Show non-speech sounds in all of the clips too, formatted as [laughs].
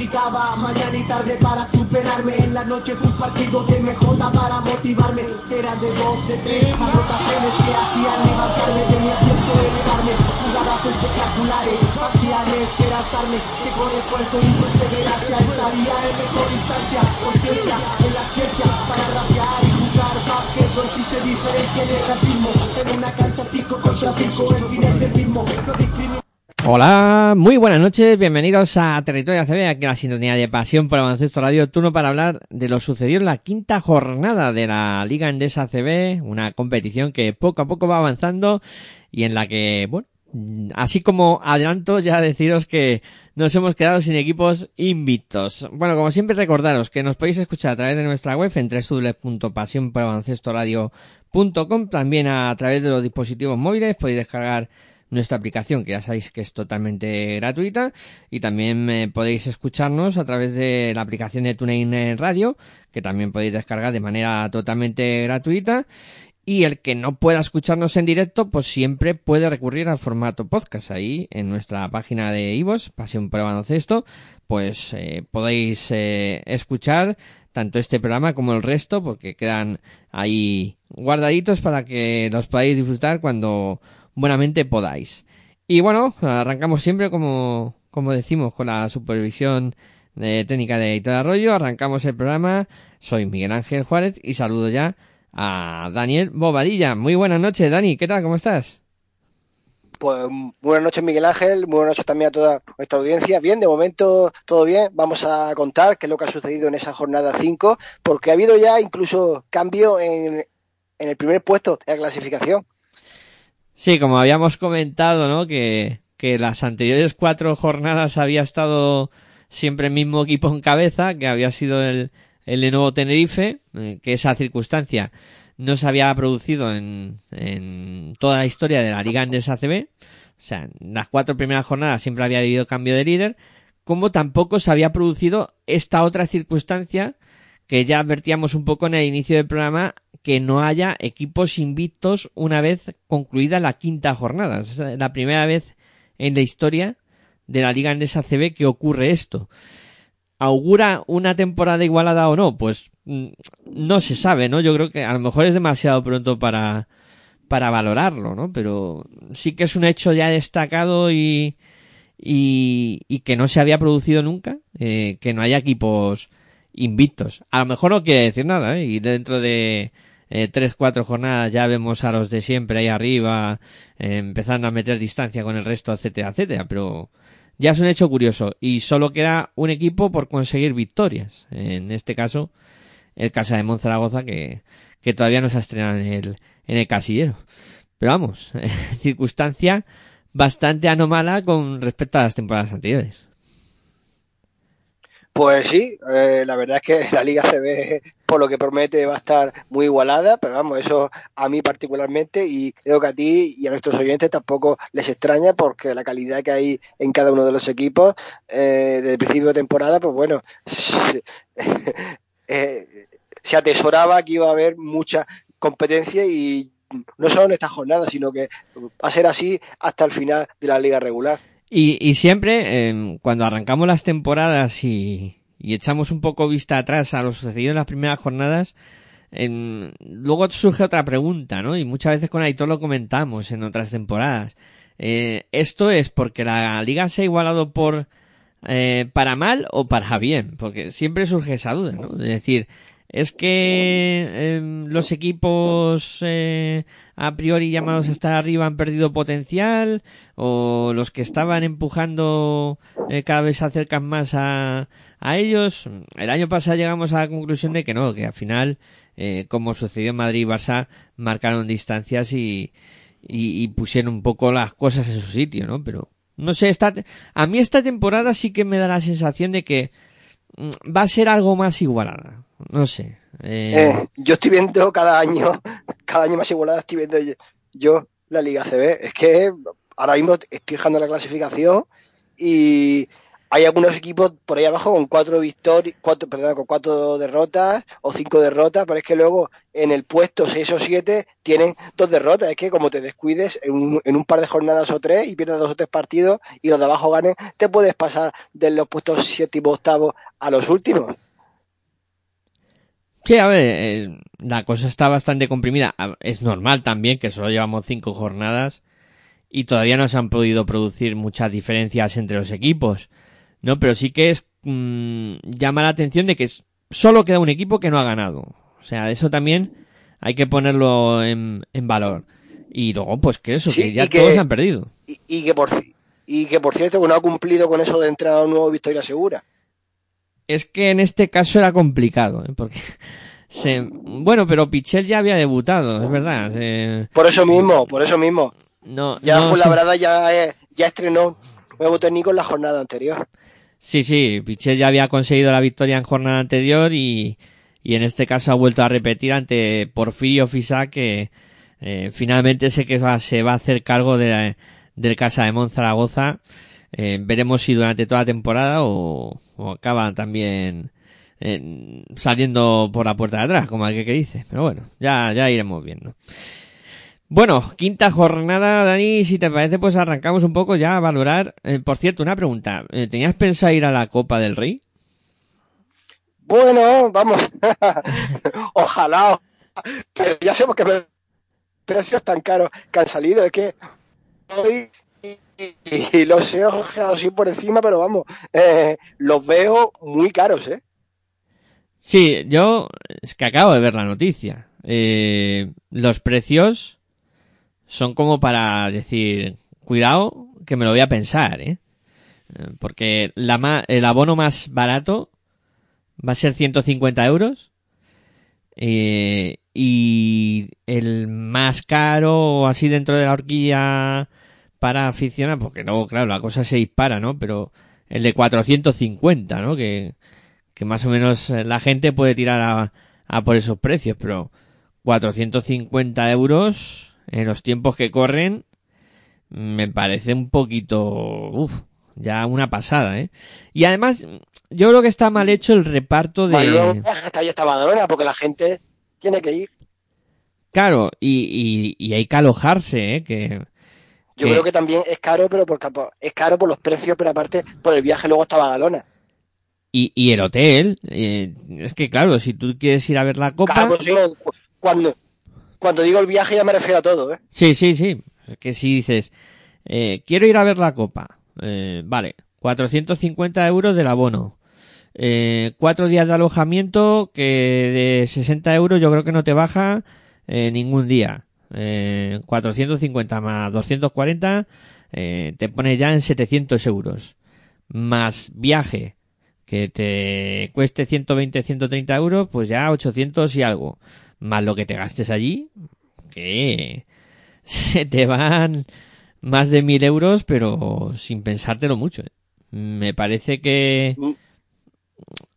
Practicaba mañana y tarde para superarme. En las noches un partido de MJ para motivarme. Era de dos, de tres anotaciones que hacían levantarme De mi asiento elevarme. Jugadas espectaculares, parciales, era estarme Que con esfuerzo y perseverancia estaría en mejor instancia Conciencia en la ciencia para rapear y jugar básquet. No existe diferencia en el racismo. En una cancha pico contra pico, el fin es el mismo. No Hola, muy buenas noches, bienvenidos a Territorio ACB, aquí la sintonía de Pasión por Baloncesto Radio, turno para hablar de lo sucedido en la quinta jornada de la Liga Endesa ACB, una competición que poco a poco va avanzando y en la que, bueno, así como adelanto ya deciros que nos hemos quedado sin equipos invictos. Bueno, como siempre recordaros que nos podéis escuchar a través de nuestra web en www.pasionporbaloncestoradio.com, también a través de los dispositivos móviles podéis descargar nuestra aplicación, que ya sabéis que es totalmente gratuita, y también eh, podéis escucharnos a través de la aplicación de TuneIn Radio, que también podéis descargar de manera totalmente gratuita. Y el que no pueda escucharnos en directo, pues siempre puede recurrir al formato podcast. Ahí en nuestra página de Ivos, Pasión el Baloncesto, pues eh, podéis eh, escuchar tanto este programa como el resto, porque quedan ahí guardaditos para que los podáis disfrutar cuando buenamente podáis. Y bueno, arrancamos siempre como, como decimos con la supervisión de técnica de Editor Arroyo, arrancamos el programa, soy Miguel Ángel Juárez y saludo ya a Daniel Bobadilla. Muy buenas noches, Dani, ¿qué tal? ¿Cómo estás? Pues buenas noches Miguel Ángel, buenas noches también a toda nuestra audiencia. Bien, de momento todo bien. Vamos a contar qué es lo que ha sucedido en esa jornada 5, porque ha habido ya incluso cambio en, en el primer puesto de la clasificación. Sí, como habíamos comentado, ¿no? Que, las anteriores cuatro jornadas había estado siempre el mismo equipo en cabeza, que había sido el, el de Nuevo Tenerife, eh, que esa circunstancia no se había producido en, en toda la historia de la Liga Andes ACB. O sea, en las cuatro primeras jornadas siempre había habido cambio de líder, como tampoco se había producido esta otra circunstancia que ya advertíamos un poco en el inicio del programa que no haya equipos invictos una vez concluida la quinta jornada. Es la primera vez en la historia de la Liga Andesa CB que ocurre esto. ¿Augura una temporada igualada o no? Pues no se sabe, ¿no? Yo creo que a lo mejor es demasiado pronto para, para valorarlo, ¿no? Pero sí que es un hecho ya destacado y, y, y que no se había producido nunca, eh, que no haya equipos invictos. A lo mejor no quiere decir nada, ¿eh? Y dentro de eh, tres, cuatro jornadas ya vemos a los de siempre ahí arriba, eh, empezando a meter distancia con el resto, etcétera, etcétera. Pero ya es un hecho curioso. Y solo queda un equipo por conseguir victorias. En este caso, el Casa de Monzaragoza, que, que todavía no se ha estrenado en el, en el casillero. Pero vamos, [laughs] circunstancia bastante anómala con respecto a las temporadas anteriores. Pues sí, eh, la verdad es que [laughs] la liga ve, por lo que promete, va a estar muy igualada, pero vamos, eso a mí particularmente y creo que a ti y a nuestros oyentes tampoco les extraña porque la calidad que hay en cada uno de los equipos eh, desde el principio de temporada, pues bueno, [laughs] eh, se atesoraba que iba a haber mucha competencia y no solo en esta jornada, sino que va a ser así hasta el final de la liga regular. Y, y siempre, eh, cuando arrancamos las temporadas y, y, echamos un poco vista atrás a lo sucedido en las primeras jornadas, eh, luego surge otra pregunta, ¿no? Y muchas veces con Aitor lo comentamos en otras temporadas. Eh, ¿Esto es porque la liga se ha igualado por para mal o para bien? Porque siempre surge esa duda, ¿no? Es decir, es que eh, los equipos eh, a priori llamados a estar arriba han perdido potencial o los que estaban empujando eh, cada vez se acercan más a, ellos. El año pasado llegamos a la conclusión de que no, que al final, eh, como sucedió en Madrid y Barça, marcaron distancias y, y, pusieron un poco las cosas en su sitio, ¿no? Pero no sé, esta, a mí esta temporada sí que me da la sensación de que va a ser algo más igualada. No sé. Eh, Eh, yo estoy viendo cada año, [laughs] cada año más igualada estoy viendo yo, yo la Liga CB. Es que ahora mismo estoy dejando la clasificación y hay algunos equipos por ahí abajo con cuatro victorias, cuatro, perdón, con cuatro derrotas o cinco derrotas, pero es que luego en el puesto seis o siete tienen dos derrotas. Es que como te descuides en un, en un par de jornadas o tres y pierdes dos o tres partidos y los de abajo ganen, te puedes pasar de los puestos séptimo octavo a los últimos. Sí, a ver, eh, la cosa está bastante comprimida. Es normal también que solo llevamos cinco jornadas y todavía no se han podido producir muchas diferencias entre los equipos, ¿no? Pero sí que es mm, llama la atención de que es- solo queda un equipo que no ha ganado. O sea, eso también hay que ponerlo en, en valor. Y luego, pues que eso, Sí, que ya que- todos han perdido. y, y que por y que por cierto que no ha cumplido con eso de entrar a un nuevo Victoria Segura. Es que en este caso era complicado, ¿eh? porque [laughs] se... bueno, pero Pichel ya había debutado, es verdad. se- Por eso mismo, por eso mismo. No, Ya no fue la verdad ya, eh, ya estrenó nuevo técnico en la jornada anterior. Sí, sí, Pichel ya había conseguido la victoria en jornada anterior y, y en este caso ha vuelto a repetir ante Porfirio Fisa que eh, finalmente sé que va- se va a hacer cargo de la- del Casa de Monzaragoza. Eh, veremos si durante toda la temporada o, o acaba también eh, saliendo por la puerta de atrás, como aquel que dice. Pero bueno, ya, ya iremos viendo. Bueno, quinta jornada, Dani, si te parece, pues arrancamos un poco ya a valorar. Eh, por cierto, una pregunta. Eh, ¿Tenías pensado ir a la Copa del Rey? Bueno, vamos. [laughs] Ojalá. Pero ya sabemos que los precios tan caros que han salido. Es que hoy y, y- y los he ojeado así por encima, pero vamos, eh, los veo muy caros, ¿eh? Sí, yo es que acabo de ver la noticia. Eh, los precios son como para decir, cuidado, que me lo voy a pensar, ¿eh? Eh, Porque el abono más barato va a ser 150 euros. eh, y el más caro, así dentro de la horquilla para aficionados, porque luego, claro, la cosa se dispara, ¿no? Pero el de 450, ¿no? Que, que más o menos eh, la gente puede tirar a, a por esos precios, pero 450 euros en los tiempos que corren me parece un poquito, uff, ya una pasada, ¿eh? Y además, yo creo que está mal hecho el reparto de... hasta ahí está Badalona, porque la gente tiene que ir. Claro, y, y, y hay que alojarse, ¿eh? Que, Yo que- creo que también es caro, pero por, es caro por los precios, pero aparte por el viaje luego hasta Badalona. y, y el hotel, eh, es que claro, si tú quieres ir a ver la copa... Claro, pues cuando, cuando digo el viaje ya me refiero a todo, ¿eh? Sí, sí, sí. Que si dices, eh, quiero ir a ver la copa, eh, vale, 450 euros del abono. Eh, cuatro días de alojamiento que de 60 euros yo creo que no te baja eh, ningún día. Eh, 450 más 240 eh, te pone ya en 700 euros. Más viaje que te cueste 120, 130 euros, pues ya 800 y algo. Más lo que te gastes allí, que [laughs] se te van más de mil euros, pero sin pensártelo mucho. ¿eh? Me parece que Mm.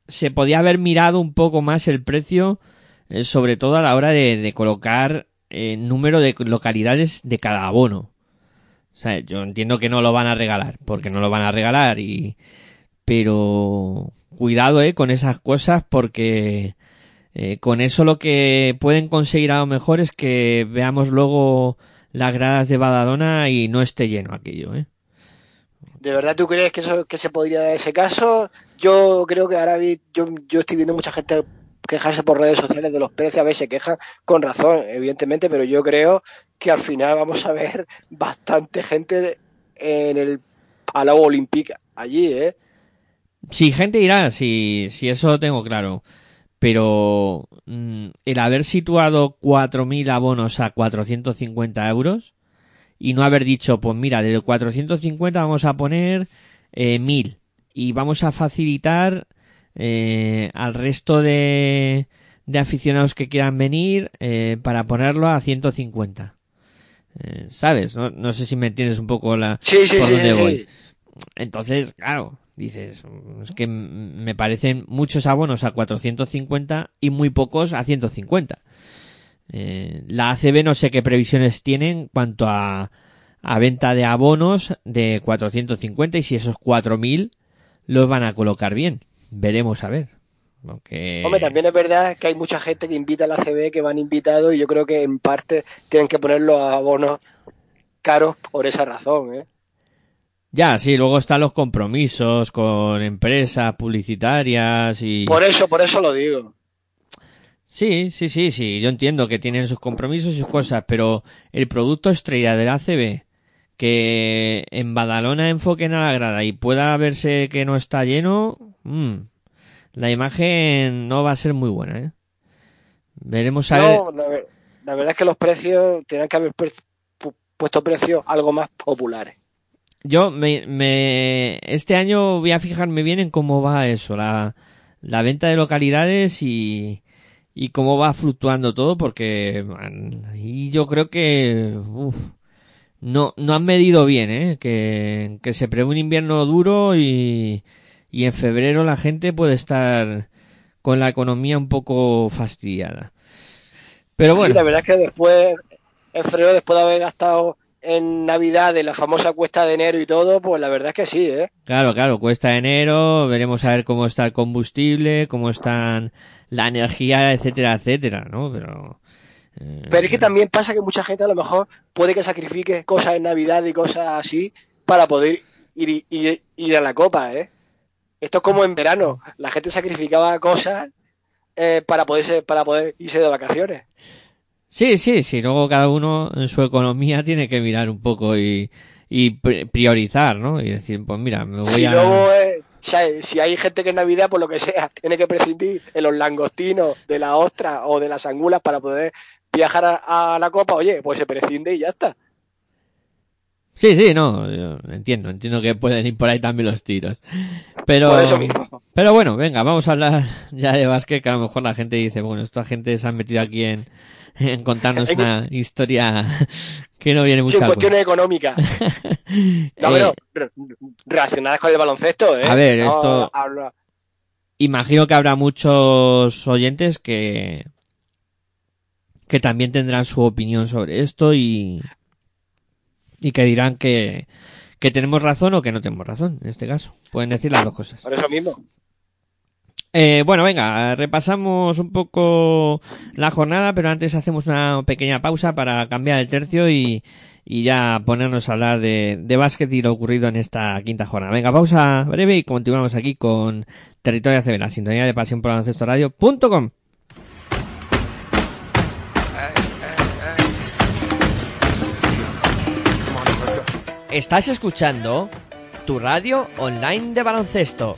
se podía haber mirado un poco más el precio, eh, sobre todo a la hora de, de colocar el número de localidades de cada abono. O sea, yo entiendo que no lo van a regalar, porque no lo van a regalar y pero cuidado eh con esas cosas porque eh, con eso lo que pueden conseguir a lo mejor es que veamos luego las gradas de Badalona y no esté lleno aquello, ¿eh? ¿De verdad tú crees que eso que se podría dar ese caso? Yo creo que ahora vi- yo, yo estoy viendo mucha gente quejarse por redes sociales de los precios, a veces se quejan con razón, evidentemente, pero yo creo que al final vamos a ver [laughs] bastante gente en el Palau Olímpica allí, ¿eh? Sí, gente irá, si, si eso lo tengo claro. Pero mm, el haber situado 4.000 abonos a 450 euros y no haber dicho, pues mira, de 450 vamos a poner eh, 1.000 y vamos a facilitar eh, al resto de, de aficionados que quieran venir eh, para ponerlo a 150. Eh, ¿Sabes? No, no sé si me entiendes un poco la Sí, sí, por sí, dónde voy. Entonces, claro, dices, es que me parecen muchos abonos a 450 y muy pocos a 150. Eh, la ACB no sé qué previsiones tiene en cuanto a, a venta de abonos de 450 y si esos 4.000 los van a colocar bien. Veremos a ver. Aunque... Hombre, también es verdad que hay mucha gente que invita a la CB que van invitados y yo creo que en parte tienen que poner los abonos caros por esa razón, ¿eh? Ya, sí, luego están los compromisos con empresas publicitarias y... Por eso, por eso lo digo. Sí, sí, sí, sí, yo entiendo que tienen sus compromisos y sus cosas, pero el producto estrella del ACB, que en Badalona enfoquen a la grada y pueda verse que no está lleno, mm, la imagen no va a ser muy buena, ¿eh? Veremos a ver. No, la, ver- la verdad es que los precios tienen que haber pu- pu- puesto precios algo más populares. Yo me, me, este año voy a fijarme bien en cómo va eso, la, la venta de localidades y, y cómo va fluctuando todo, porque man, y yo creo que uf, no, no han medido bien, ¿eh? que, que se prevé un invierno duro y, y en febrero la gente puede estar con la economía un poco fastidiada. Pero Sí, bueno, la verdad es que después, en febrero, después de haber gastado en Navidad de la famosa cuesta de enero y todo, pues la verdad es que sí, ¿eh? Claro, claro, cuesta enero, veremos a ver cómo está el combustible, cómo están la energía, etcétera, etcétera, ¿no? Pero... eh, Pero es que también pasa que mucha gente a lo mejor puede que sacrifique cosas en Navidad y cosas así para poder ir, ir, ir a la copa, ¿eh? Esto es como en verano, la gente sacrificaba cosas eh, para, poderse, para poder irse de vacaciones. Sí, sí, sí, luego cada uno en su economía [laughs] tiene que mirar un poco y, y pri- priorizar, ¿no? Y decir, pues mira, me voy Si a... luego, eh, si, hay, si hay gente que en Navidad, por lo que sea, [laughs] tiene que prescindir de los langostinos, de la ostra o de las angulas para poder viajar a, a la copa, oye, pues se prescinde y ya está. Sí, sí, no, yo entiendo, entiendo que pueden ir por ahí también los tiros. Pero... Por eso mismo. Pero bueno, venga, vamos a hablar [laughs] ya de básquet, que a lo mejor la gente dice, bueno, esta gente se ha metido aquí en, [laughs] en contarnos una historia [laughs] que no viene mucho al cuestiones económicas. No, Eh, pero relacionadas con el baloncesto, ¿eh? A ver, No esto- imagino que habrá muchos oyentes que que también tendrán su opinión sobre esto y y que dirán que que tenemos razón o que no tenemos razón en este caso pueden decir las dos cosas Por eso mismo. Eh, bueno, venga, repasamos un poco la jornada, pero antes hacemos una pequeña pausa para cambiar el tercio y, y ya ponernos a hablar de, básquet y lo ocurrido en esta quinta jornada. Venga, pausa breve y continuamos aquí con Territorio ACB, la sintonía de pasión por radio.com. Estás escuchando tu radio online de baloncesto.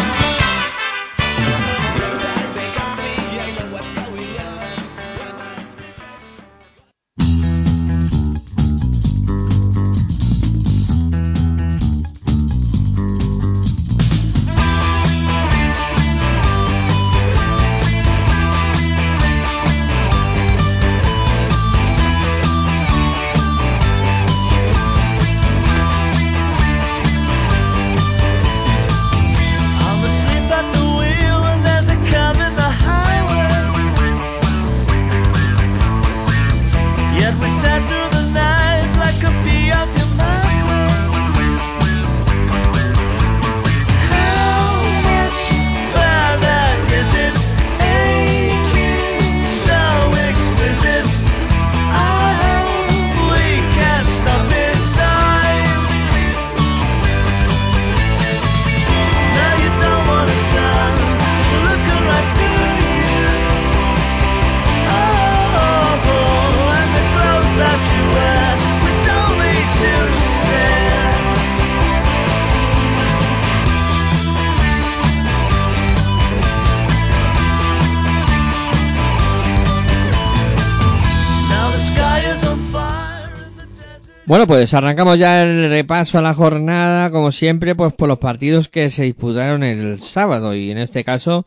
Bueno, pues arrancamos ya el repaso a la jornada, como siempre, pues por los partidos que se disputaron el sábado y en este caso,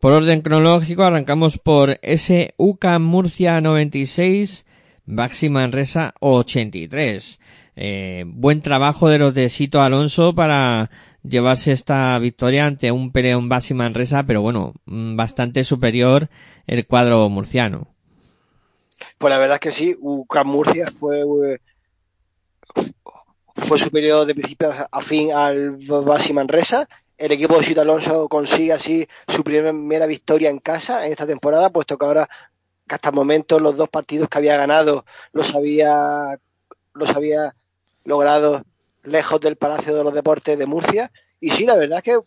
por orden cronológico, arrancamos por ese UCA Murcia 96, Baxi Manresa 83. Eh, buen trabajo de los de Sito Alonso para llevarse esta victoria ante un peleón Baxi Manresa, pero bueno, mm, bastante superior el cuadro murciano. Pues la verdad es que sí, UCAM Murcia fue fue superior de principio a fin al Basi Manresa. El equipo de Sito Alonso consigue así su primera victoria en casa en esta temporada, puesto que ahora que hasta el momento los dos partidos que había ganado los había los había logrado lejos del Palacio de los Deportes de Murcia. Y sí, la verdad es que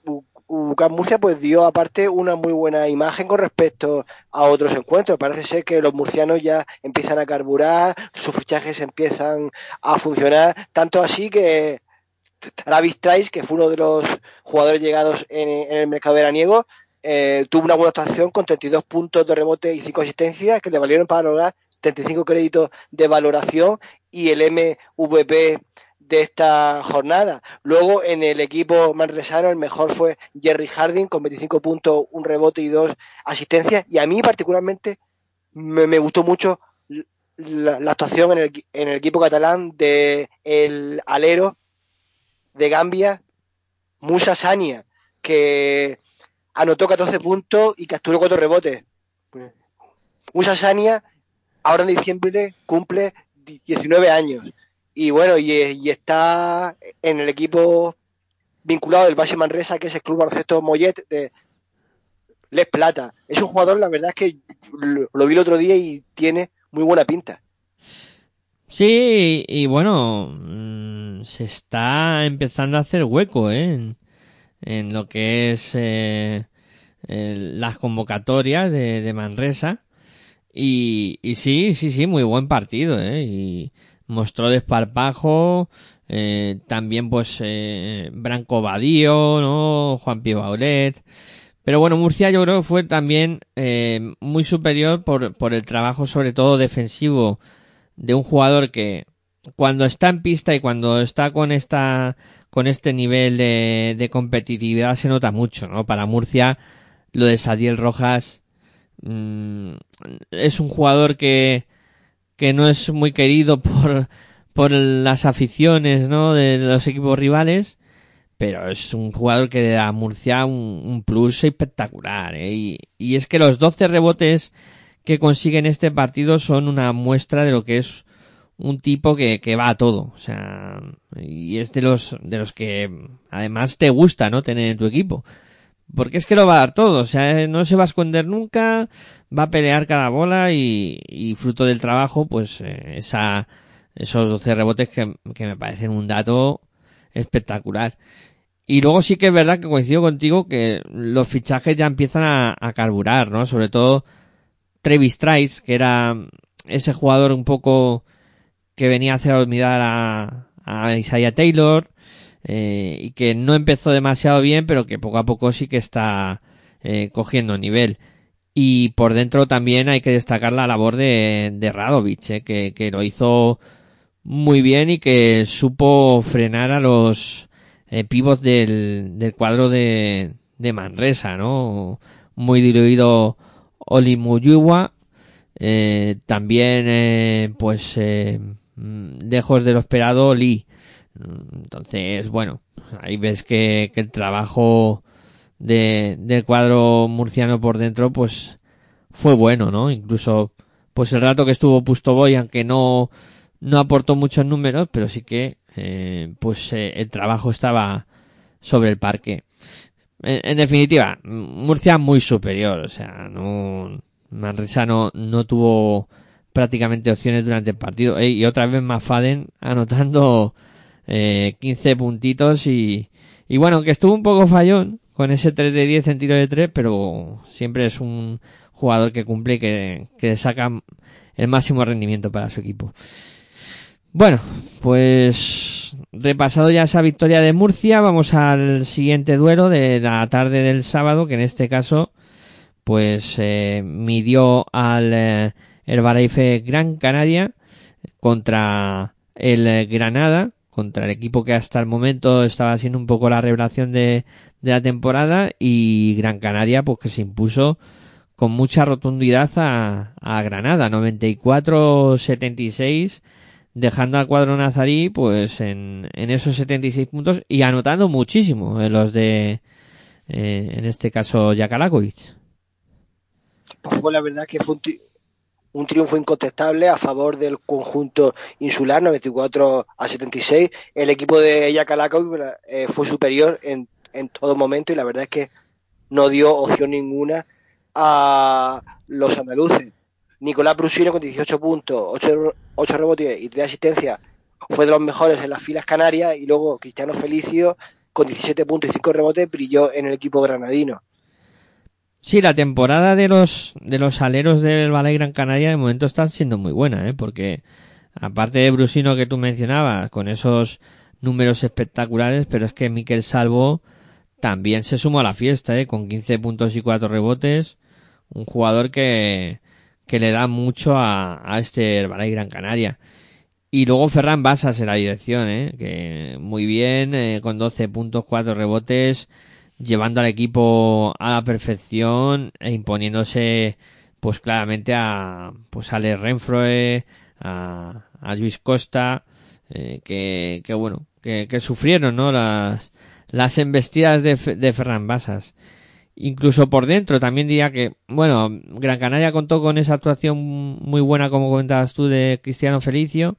UCAM Murcia pues dio aparte una muy buena imagen con respecto a otros encuentros. Parece ser que los murcianos ya empiezan a carburar, sus fichajes empiezan a funcionar, tanto así que Travis Trice, que fue uno de los jugadores llegados en, el mercado veraniego, eh, tuvo una buena actuación con 32 puntos de rebote y 5 asistencias que le valieron para lograr 75 créditos de valoración y el MVP de esta jornada. Luego en el equipo manresano el mejor fue Jerry Harding con 25 puntos, un rebote y dos asistencias. Y a mí particularmente me, gustó mucho la, actuación en el, en el, equipo catalán de el alero de Gambia, Musa Sania, que anotó 14 puntos y capturó cuatro rebotes. Musa Sania ahora en diciembre cumple 19 años y bueno, y, está en el equipo vinculado del Base Manresa, que es el Club Baloncesto Mollet de Les Plata. Es un jugador, la verdad es que lo, vi el otro día y tiene muy buena pinta. Sí, y bueno, mm, se está empezando a hacer hueco ¿eh? en, lo que es eh, las convocatorias de, Manresa. Y, y sí, sí, sí, muy buen partido, ¿eh? Y, mostró desparpajo, eh, también pues eh, Branco Badío, ¿no? Juan Pío Baulet. Pero bueno, Murcia yo creo que fue también eh, muy superior por, por el trabajo sobre todo defensivo de un jugador que cuando está en pista y cuando está con esta con este nivel de, de competitividad se nota mucho, ¿no? Para Murcia lo de Sadiel Rojas mm, es un jugador que que no es muy querido por, por las aficiones, ¿no? De los equipos rivales, pero es un jugador que da a Murcia un, plus espectacular, ¿eh? y, y, es que los 12 rebotes que consigue en este partido son una muestra de lo que es un tipo que, que va a todo, o sea, y es de los, de los que además te gusta, ¿no? Tener en tu equipo. Porque es que lo va a dar todo, o sea, no se va a esconder nunca, va a pelear cada bola y, fruto del trabajo, pues eh, esa, esos 12 rebotes que, me parecen un dato espectacular. Y luego sí que es verdad que coincido contigo que los fichajes ya empiezan a, a carburar, ¿no? Sobre todo Trevis Trice, que era ese jugador un poco que venía a hacer olvidar a, a Isaiah Taylor, eh, y que no empezó demasiado bien, pero que poco a poco sí que está eh, cogiendo nivel. Y por dentro también hay que destacar la labor de, de Radovic, eh, que, que, lo hizo muy bien y que supo frenar a los eh, pivots del, del cuadro de, de Manresa, ¿no? Muy diluido Olimuyuwa, eh, también, eh, pues, eh, lejos de lo esperado, Lee. Entonces, bueno, ahí ves que, que el trabajo de, del cuadro murciano por dentro, pues fue bueno, ¿no? Incluso, pues el rato que estuvo Pustoboy, aunque no, no aportó muchos números, pero sí que, eh, pues eh, el trabajo estaba sobre el parque. En, definitiva, Murcia muy superior, o sea, no, Manresa no, no tuvo prácticamente opciones durante el partido. y otra vez Mafaden anotando eh, 15 puntitos y, y bueno, que estuvo un poco fallón con ese 3 de 10 en tiro de 3, pero siempre es un jugador que cumple y que, que saca el máximo rendimiento para su equipo. Bueno, pues repasado ya esa victoria de Murcia, vamos al siguiente duelo de la tarde del sábado, que en este caso, pues eh, midió al eh, Herbalife Gran Canaria contra el Granada contra el equipo que hasta el momento estaba siendo un poco la revelación de, de la temporada y Gran Canaria pues que se impuso con mucha rotundidad a, a Granada 94-76 dejando al cuadro nazarí pues en, en esos 76 puntos y anotando muchísimo en los de eh, en este caso Jakalakovic. Pues fue la verdad que fue un, un, triunfo incontestable a favor del conjunto insular 94 a 76. El equipo de Jakalakovic eh, fue superior en, en todo momento y la verdad es que no dio opción ninguna a los andaluces. Nicolás Brusino con 18 puntos, 8, 8 rebotes y 3 asistencias fue de los mejores en las filas canarias y luego Cristiano Felicio con 17 puntos y 5 rebotes brilló en el equipo granadino. Sí, la temporada de los de los aleros del Balay Gran Canaria de momento está siendo muy buena, ¿eh? porque aparte de Brusino que tú mencionabas, con esos números espectaculares, pero es que Miquel Salvo también se sumó a la fiesta, ¿eh? con 15 puntos y 4 rebotes, un jugador que, que le da mucho a, a este Balay Gran Canaria. Y luego Ferran Basas en la dirección, ¿eh? que muy bien, eh, con 12 puntos, 4 rebotes, llevando al equipo a la perfección e imponiéndose pues claramente a pues a Le Renfroe, a, a Luis Costa, eh, que, que bueno, que, que sufrieron ¿no? las, las embestidas de, de Ferran Basas. Incluso por dentro también diría que, bueno, Gran Canaria contó con esa actuación muy buena, como comentabas tú, de Cristiano Felicio,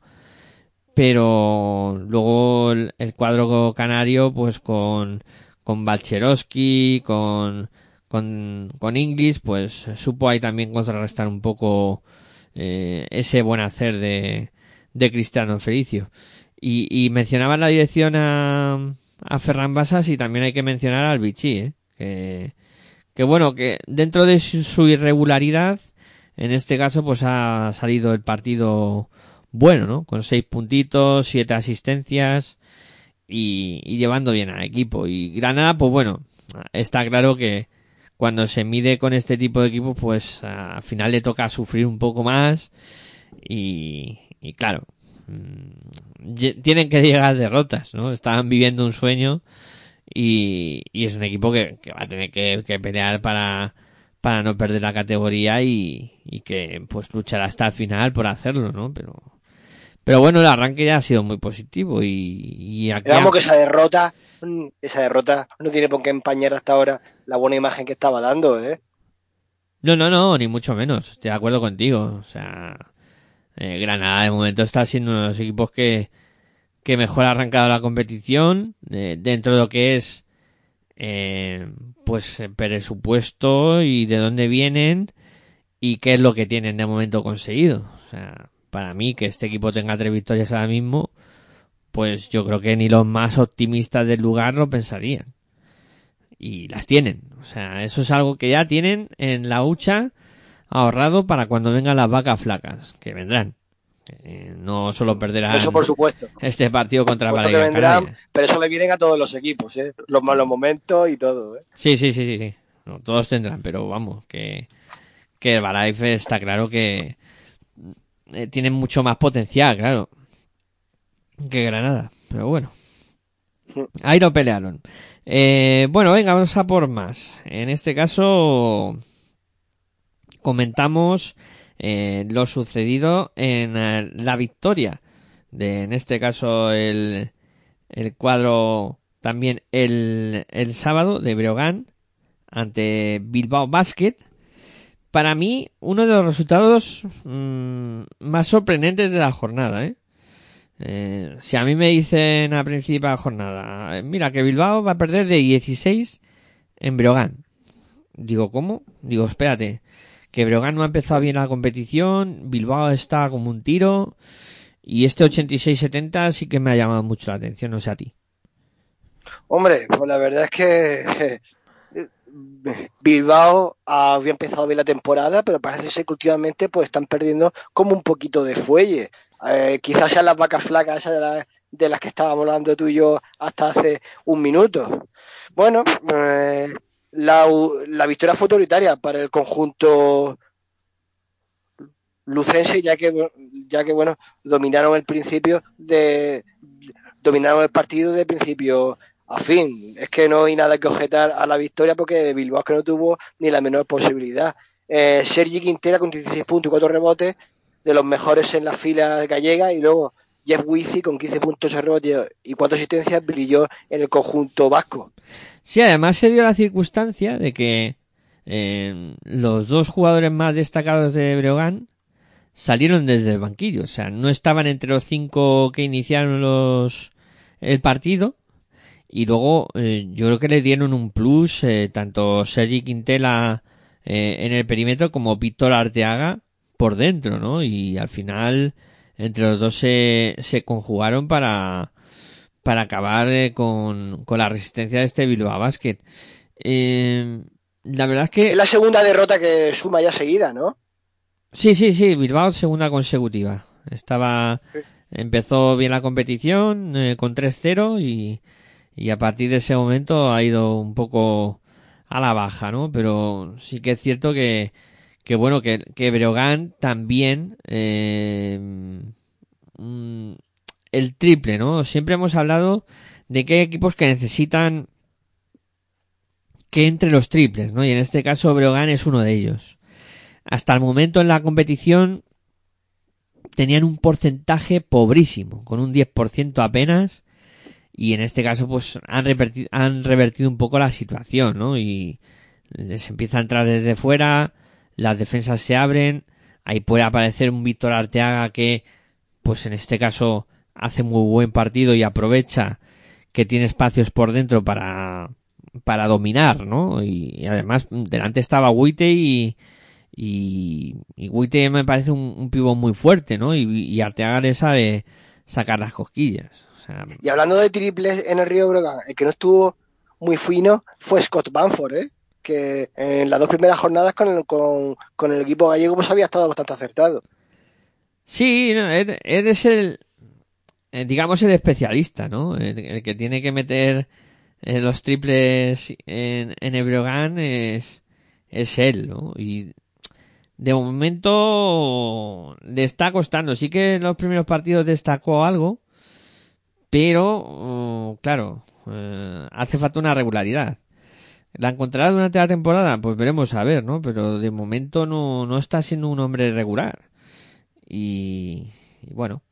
pero luego el cuadro canario, pues con, con Balcherowski, con, con, con Inglis, pues supo ahí también contrarrestar un poco eh, ese buen hacer de, de Cristiano Felicio. Y, y mencionaba la dirección a, a Ferran Basas y también hay que mencionar al Vichy, ¿eh? que, que bueno, que dentro de su, su, irregularidad, en este caso, pues ha salido el partido bueno, ¿no? Con seis puntitos, siete asistencias y, llevando bien al equipo. Y Granada, pues bueno, está claro que cuando se mide con este tipo de equipos, pues al final le toca sufrir un poco más y, y claro, mmm, tienen que [laughs] llegar derrotas, ¿no? Estaban viviendo un sueño y, es un equipo que, va a tener que, que, pelear para, para no perder la categoría y, y que pues luchará hasta el final por hacerlo, ¿no? Pero pero bueno, el arranque ya ha sido muy positivo y, y aquí Digamos que esa derrota, esa derrota no tiene por qué empañar hasta ahora la buena imagen que estaba dando, ¿eh? No, no, no, ni mucho menos. Estoy de acuerdo contigo. O sea, eh, Granada de momento está siendo uno de los equipos que, que mejor ha arrancado la competición eh, dentro de lo que es eh, pues presupuesto y de dónde vienen y qué es lo que tienen de momento conseguido. O sea, para mí que este equipo tenga tres victorias ahora mismo, pues yo creo que ni los más optimistas del lugar lo pensarían. Y las tienen. O sea, eso es algo que ya tienen en la hucha ahorrado para cuando vengan las vacas flacas, que vendrán. Eh, no solo perderán eso por supuesto este partido contra vendrán, pero eso le vienen a todos los equipos ¿eh? los malos momentos y todo ¿eh? sí sí sí sí no, todos tendrán pero vamos que que el Baraife está claro que eh, tienen mucho más potencial, claro, que Granada. Pero bueno, ahí no pelearon. Eh, bueno, venga, vamos a por más. En este caso, comentamos eh, lo sucedido en eh, la victoria de, en este caso, el, el cuadro también el, el sábado de Breogán ante Bilbao Basket para mí, uno de los resultados mmm, más sorprendentes de la jornada, ¿eh? ¿eh? Si a mí me dicen a principio de la jornada, mira que Bilbao va a perder de 16 en Breogán. Digo, ¿cómo? Digo, espérate, que Breogán no ha empezado bien la competición, Bilbao está como un tiro, y este 86-70 sí que me ha llamado mucho la atención, no sé a ti. Hombre, pues la verdad es que Bilbao había empezado bien la temporada, pero parece ser que últimamente pues están perdiendo como un poquito de fuelle. Eh, quizás sean las vacas flacas esas de, de, las que estábamos hablando tú y yo hasta hace un minuto. Bueno, eh, la, la, victoria fue autoritaria para el conjunto lucense, ya que, ya que bueno, dominaron el principio de, dominaron el partido de principio a fin. Es que no hay nada que objetar a la victoria porque Bilbao que no tuvo ni la menor posibilidad. Eh, Sergi Quintera con 16 puntos y 4 rebotes, de los mejores en la fila gallega, y luego Jeff Wizzy con 15 puntos de rebotes y 4 asistencias brilló en el conjunto vasco. Sí, además se dio la circunstancia de que eh, los dos jugadores más destacados de Breogán salieron desde el banquillo, o sea, no estaban entre los cinco que iniciaron los el partido y luego eh, yo creo que le dieron un plus eh, tanto Sergi Quintela eh, en el perímetro como Víctor Arteaga por dentro, ¿no? Y al final entre los dos se, se conjugaron para para acabar con, con la resistencia de este Bilbao Basket. la verdad es que... Es la segunda derrota que suma ya seguida, ¿no? Sí, sí, sí, Bilbao segunda consecutiva. Estaba, empezó bien la competición eh, con 3-0 y, y a partir de ese momento ha ido un poco a la baja, ¿no? Pero sí que es cierto que, que bueno, que, que Breogán también, eh, mm, el triple, ¿no? Siempre hemos hablado de que hay equipos que necesitan que entre los triples, ¿no? Y en este caso Breogán es uno de ellos. Hasta el momento en la competición tenían un porcentaje pobrísimo, con un 10% apenas, y en este caso pues han revertido, han revertido un poco la situación, ¿no? Y les empieza a entrar desde fuera, las defensas se abren, ahí puede aparecer un Víctor Arteaga que pues en este caso hace muy buen partido y aprovecha que tiene espacios por dentro para para dominar, ¿no? Y, además delante estaba Witte y, y, y me parece un, un muy fuerte, ¿no? Y, y Arteaga le sabe sacar las cosquillas. Sea, Y hablando de triples en el Río Brogan, el que no estuvo muy fino fue Scott Banford, ¿eh? que en las dos primeras jornadas con el, con, con el equipo gallego pues había estado bastante acertado. Sí, no, él, él es el, eh, digamos, el especialista, ¿no? El, el que tiene que meter eh, los triples en, en el Brogan es, es él, ¿no? Y de momento le está costando. Sí que en los primeros partidos destacó algo, pero, uh, claro, eh, hace falta una regularidad. ¿La encontrará durante la temporada? Pues veremos a ver, ¿no? Pero de momento no, no está siendo un hombre regular. Y, bueno,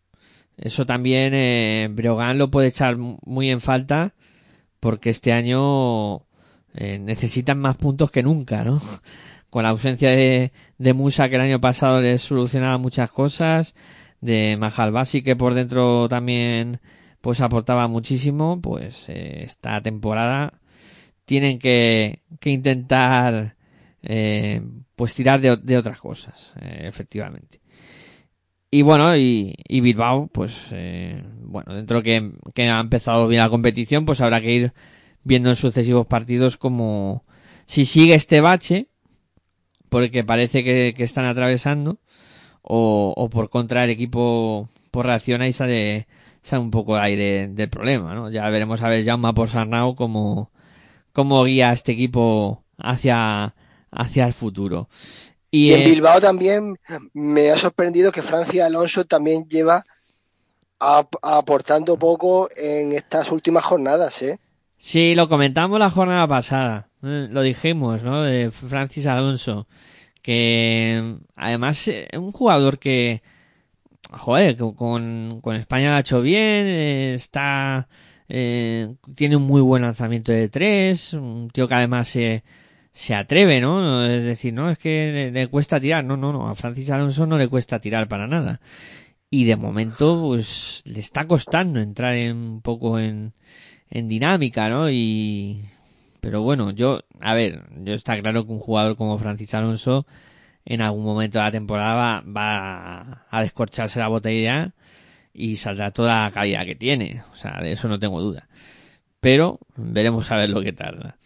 eso también eh, lo puede echar muy en falta porque este año eh, necesitan más puntos que nunca, ¿no? [laughs] Con la ausencia de, de Musa que el año pasado les solucionaba muchas cosas, de Mahalbasi que por dentro también pues aportaba muchísimo, pues eh, esta temporada tienen que, que intentar eh, pues tirar de, de otras cosas, eh, efectivamente. Y bueno, y, Bilbao, pues eh, bueno, dentro que, que ha empezado bien la competición, pues habrá que ir viendo en sucesivos partidos como si sigue este bache, porque parece que, que están atravesando, o, o por contra el equipo por reacciona y sale, sale un poco de aire del problema, ¿no? Ya veremos a ver Jaume por Sarnau cómo, cómo guía a este equipo hacia, hacia el futuro. Y, Y, en eh, Bilbao también me ha sorprendido que Francia Alonso también lleva ap- aportando poco en estas últimas jornadas, ¿eh? Sí, lo comentamos la jornada pasada. eh, Lo dijimos, ¿no? De Francis Alonso. Que además eh, un jugador que, joder, con, con España lo ha hecho bien, eh, está, eh, tiene un muy buen lanzamiento de tres, un tío que además se, se atreve, ¿no? Es decir, no, es que le, le cuesta tirar. No, no, no, a Francis Alonso no le cuesta tirar para nada. Y de momento, pues, le está costando entrar en, un poco en, en dinámica, ¿no? Y pero bueno, yo, a ver, yo está claro que un jugador como Francis Alonso en algún momento de la temporada va, a descorcharse la botella y saldrá toda la calidad que tiene, o sea, de eso no tengo duda. Pero veremos a ver lo que tarda.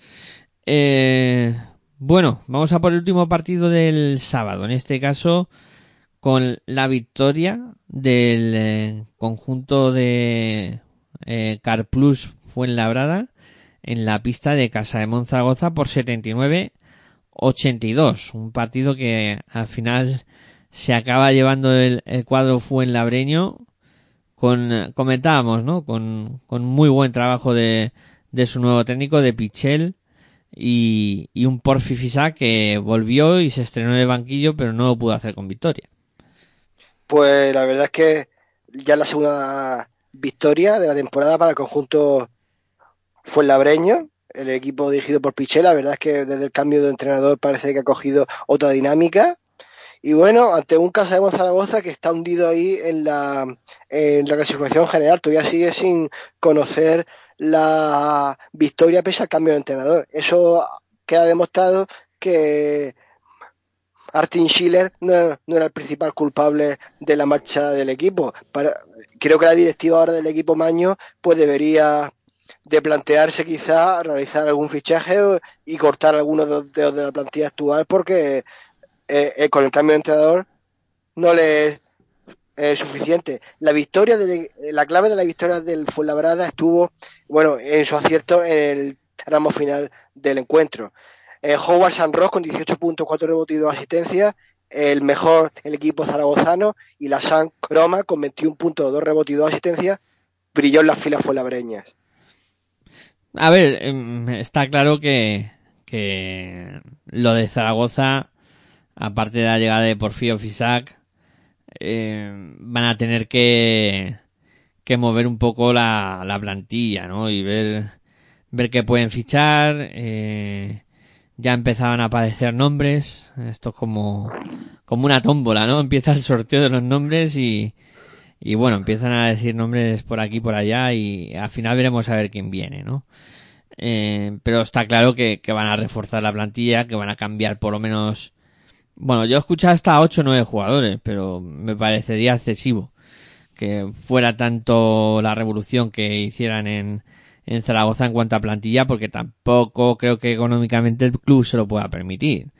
Eh, bueno, vamos a por el último partido del sábado, en este caso con la victoria del eh, conjunto de eh, Carplus Fuenlabrada en la pista de Casa de Monzaragoza por 79-82. Un partido que al final se acaba llevando el, el cuadro Fuenlabreño con, comentábamos, ¿no? Con, con muy buen trabajo de, de su nuevo técnico, de Pichel, y, y un Porfi Fisac que volvió y se estrenó en el banquillo, pero no lo pudo hacer con victoria. Pues la verdad es que ya la segunda victoria de la temporada para el conjunto Fuenlabreño, el equipo dirigido por Pichel, la verdad es que desde el cambio de entrenador parece que ha cogido otra dinámica. Y bueno, ante un Casa de Zaragoza que está hundido ahí en la, en la clasificación general, todavía sigue sin conocer la victoria pese al cambio de entrenador. Eso queda demostrado que Martin Schiller no, no, era el principal culpable de la marcha del equipo. Para, creo que la directiva ahora del equipo Maño pues debería de plantearse quizá realizar algún fichaje y cortar algunos dedos de la plantilla actual porque eh, eh, con el cambio de entrenador no le es suficiente. La victoria de, la clave de la victoria del Fuenlabrada estuvo bueno en su acierto en el tramo final del encuentro. Eh, Howard San Ross con 18.4 rebotes y 2 asistencias, el mejor el equipo zaragozano y la San Croma con 21.2 rebotes y 2 asistencias brilló en las filas fuenlabreñas. A ver, em, está claro que, que lo de Zaragoza, aparte de la llegada de Porfío Fisac, eh, van a tener que, que mover un poco la, la plantilla, ¿no? Y ver, ver qué pueden fichar. Eh, ya empezaban a aparecer nombres. Esto es como, como una tómbola, ¿no? Empieza el sorteo de los nombres y, y bueno, empiezan a decir nombres por aquí por allá y al final veremos a ver quién viene, ¿no? Eh, pero está claro que, que, van a reforzar la plantilla, que van a cambiar por lo menos. Bueno, yo he escuchado hasta 8 o 9 jugadores, pero me parecería excesivo que fuera tanto la revolución que hicieran en, en Zaragoza en cuanto a plantilla, porque tampoco creo que económicamente el club se lo pueda permitir.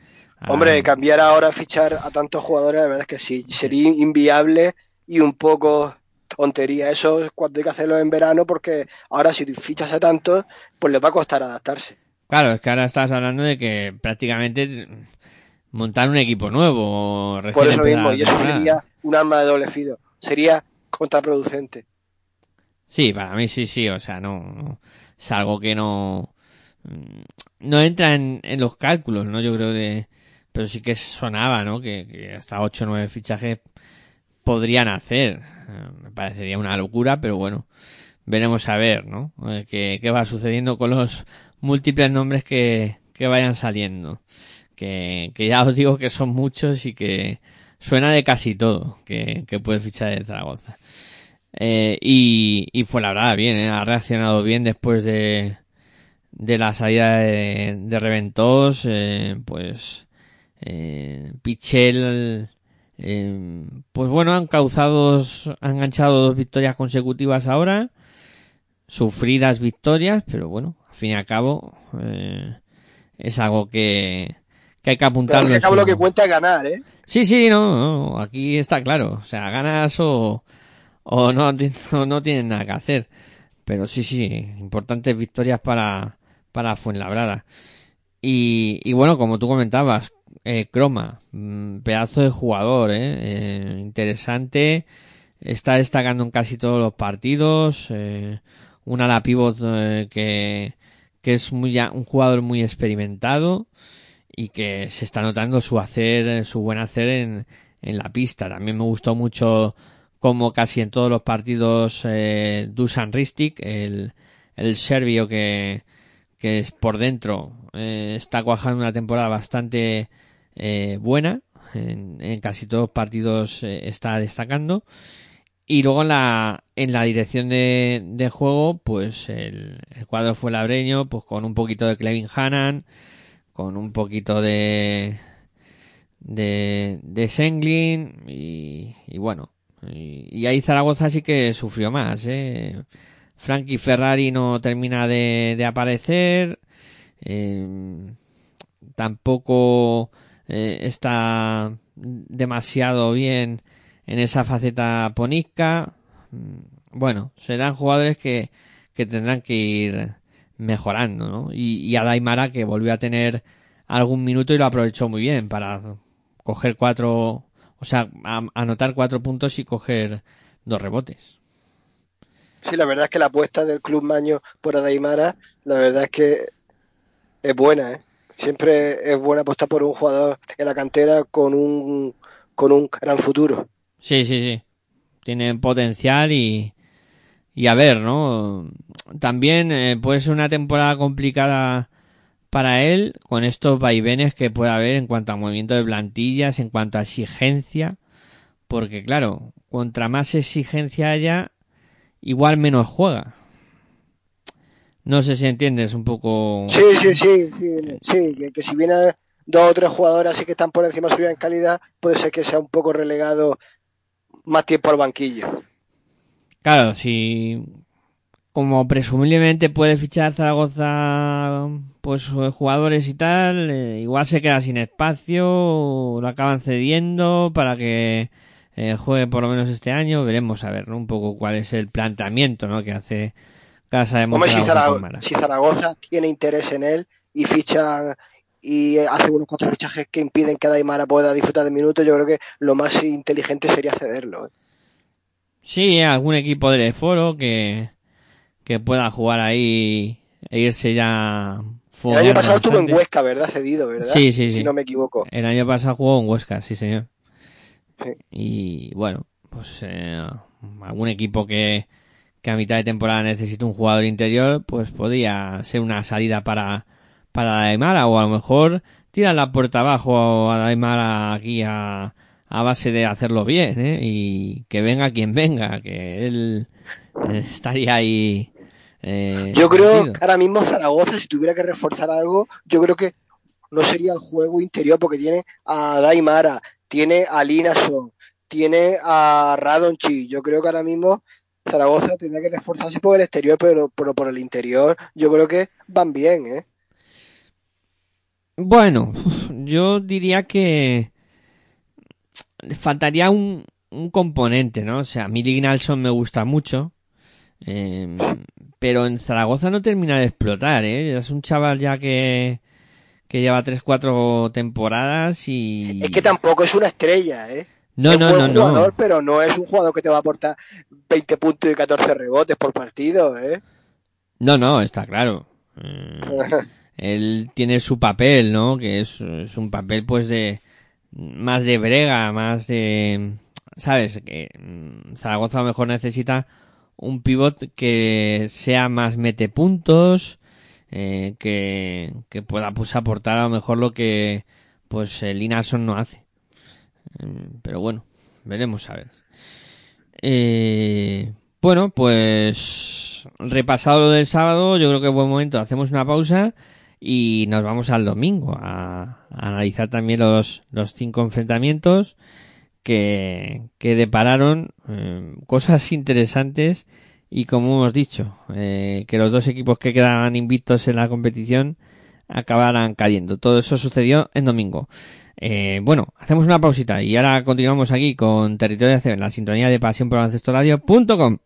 Hombre, ah. cambiar ahora, fichar a tantos jugadores, la verdad es que sí, sería inviable y un poco tontería. Eso es cuando hay que hacerlo en verano, porque ahora si fichas a tantos, pues les va a costar adaptarse. Claro, es que ahora estás hablando de que prácticamente montar un equipo nuevo. Por eso mismo, y eso sería un arma de doble filo. Sería contraproducente. Sí, para mí sí, sí, o sea, no, no es algo que no no entra en, en, los cálculos, ¿no? Yo creo de pero sí que sonaba, ¿no? Que, que hasta 8 o 9 fichajes podrían hacer. Eh, me parecería una locura, pero bueno, veremos a ver, ¿no? Qué, qué va sucediendo con los múltiples nombres que, que vayan saliendo. Que, que ya os digo que son muchos y que suena de casi todo que, que puede fichar de Zaragoza. Eh, y, y fue la verdad bien, ¿eh? ha reaccionado bien después de, de la salida de, de Reventos, eh, pues eh, Pichel, eh, pues bueno, han causado, han enganchado dos victorias consecutivas ahora, sufridas victorias, pero bueno, al fin y al cabo eh, es algo que, que hay que apuntar. Pero al cabo lo que cuenta es ganar, ¿eh? Sí, sí, no, no, aquí está claro, o sea, ganas o o no, [laughs] no tienen nada que hacer. Pero sí, sí, importantes victorias para, para Fuenlabrada. Y, y bueno, como tú comentabas, eh, Croma, mm, pedazo de jugador, ¿eh? eh interesante, está destacando en casi todos los partidos, eh, un ala pivot que, que es muy, un jugador muy experimentado y que se está notando su hacer, su buen hacer en, en la pista. También me gustó mucho como casi en todos los partidos Dusan Ristic, el, el serbio que, que es por dentro está cuajando una temporada bastante eh, buena, en, casi todos los partidos eh, está destacando. Y luego en la, en la dirección de, juego, pues el, cuadro fue labreño, pues con un poquito de Clevin Hannan, con un poquito de, de, Senglin y, bueno, y, ahí Zaragoza sí que sufrió más, ¿eh? Frankie Ferrari no termina de, aparecer. Tampoco eh, está demasiado bien en esa faceta ponisca. Bueno, serán jugadores que, que tendrán que ir mejorando, ¿no? Y, y que volvió a tener algún minuto y lo aprovechó muy bien para coger cuatro o sea, anotar cuatro puntos y coger dos rebotes. Sí, la verdad es que la apuesta del Club Maño por Adaimara, la verdad es que es buena, ¿eh? Siempre es buena apostar por un jugador en la cantera con un, con un gran futuro. Sí, sí, sí. Tiene potencial y, y a ver, ¿no? También eh, puede ser una temporada complicada para él con estos vaivenes que puede haber en cuanto a movimiento de plantillas, en cuanto a exigencia, porque claro, contra más exigencia haya, igual menos juega. No sé si entiendes un poco. Sí, sí, sí, sí, sí, que, que si vienen dos o tres jugadores así que están por encima suya en calidad, puede ser que sea un poco relegado más tiempo al banquillo. Claro, si como presumiblemente puede fichar Zaragoza pues jugadores y tal, eh, igual se queda sin espacio, o lo acaban cediendo para que eh, juegue por lo menos este año, veremos a ver, ¿no? Un poco cuál es el planteamiento, ¿no? Que hace Casa de Hombre, si Zaragoza, si tiene interés en él y ficha y hace unos cuatro fichajes que impiden que Daimara pueda disfrutar de minutos, yo creo que lo más inteligente sería cederlo. ¿eh? Sí, algún equipo del foro que, que pueda jugar ahí e irse ya El año pasado estuvo en. Huesca, ¿verdad? Cedido, ¿verdad? Sí, sí, Si sí. no me equivoco. El año pasado jugó en Huesca, sí señor. Sí. Y bueno, pues eh, algún equipo que, que a mitad de temporada necesite un jugador interior, pues podría ser una salida para, para Daimara o a lo mejor tirar la puerta abajo a Daimara aquí a, a base de hacerlo bien, ¿eh? Y que venga quien venga, que él eh, estaría ahí. eh, Yo creo que ahora mismo Zaragoza, si tuviera que reforzar algo, yo creo que no sería el juego interior porque tiene a Daimara, tiene a Linason, tiene a Radonchi. Yo creo que ahora mismo Zaragoza tendría que reforzarse por el exterior, pero, pero por el interior yo creo que van bien, ¿eh? Bueno, yo diría que faltaría un, un componente, ¿no? O sea, a mí Nelson me gusta mucho, eh, pero en Zaragoza no termina de explotar, ¿eh? Es un chaval ya que, que lleva 3-4 temporadas y... Es que tampoco es una estrella, ¿eh? No, es no, buen no, jugador, no. pero no es un jugador que te va a aportar 20 puntos y 14 rebotes por partido, ¿eh? No, no, está claro. [laughs] Él tiene su papel, ¿no? Que es, es un papel, pues, de más de brega, más de, ¿sabes? Que mm, Zaragoza a lo mejor necesita un pivot que sea más mete puntos, eh, que, que pueda pues aportar a lo mejor lo que pues el Inason no hace. Mm, Pero bueno, veremos a ver. Eh, bueno, pues repasado lo del sábado, yo creo que es buen momento. Hacemos una pausa y nos vamos al domingo a, analizar también los, los cinco enfrentamientos que, que depararon eh, cosas [laughs] interesantes y como hemos dicho, eh, que los dos equipos que quedaban invictos en la competición acabaran cayendo. Todo eso sucedió en domingo. Eh, bueno, hacemos una pausita y ahora continuamos aquí con Territorio ACB en la sintonía de pasión por baloncestoradio.com.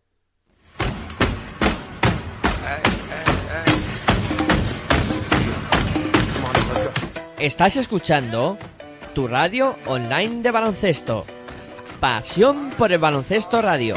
Estás escuchando tu radio online de baloncesto. Pasión por el baloncesto radio.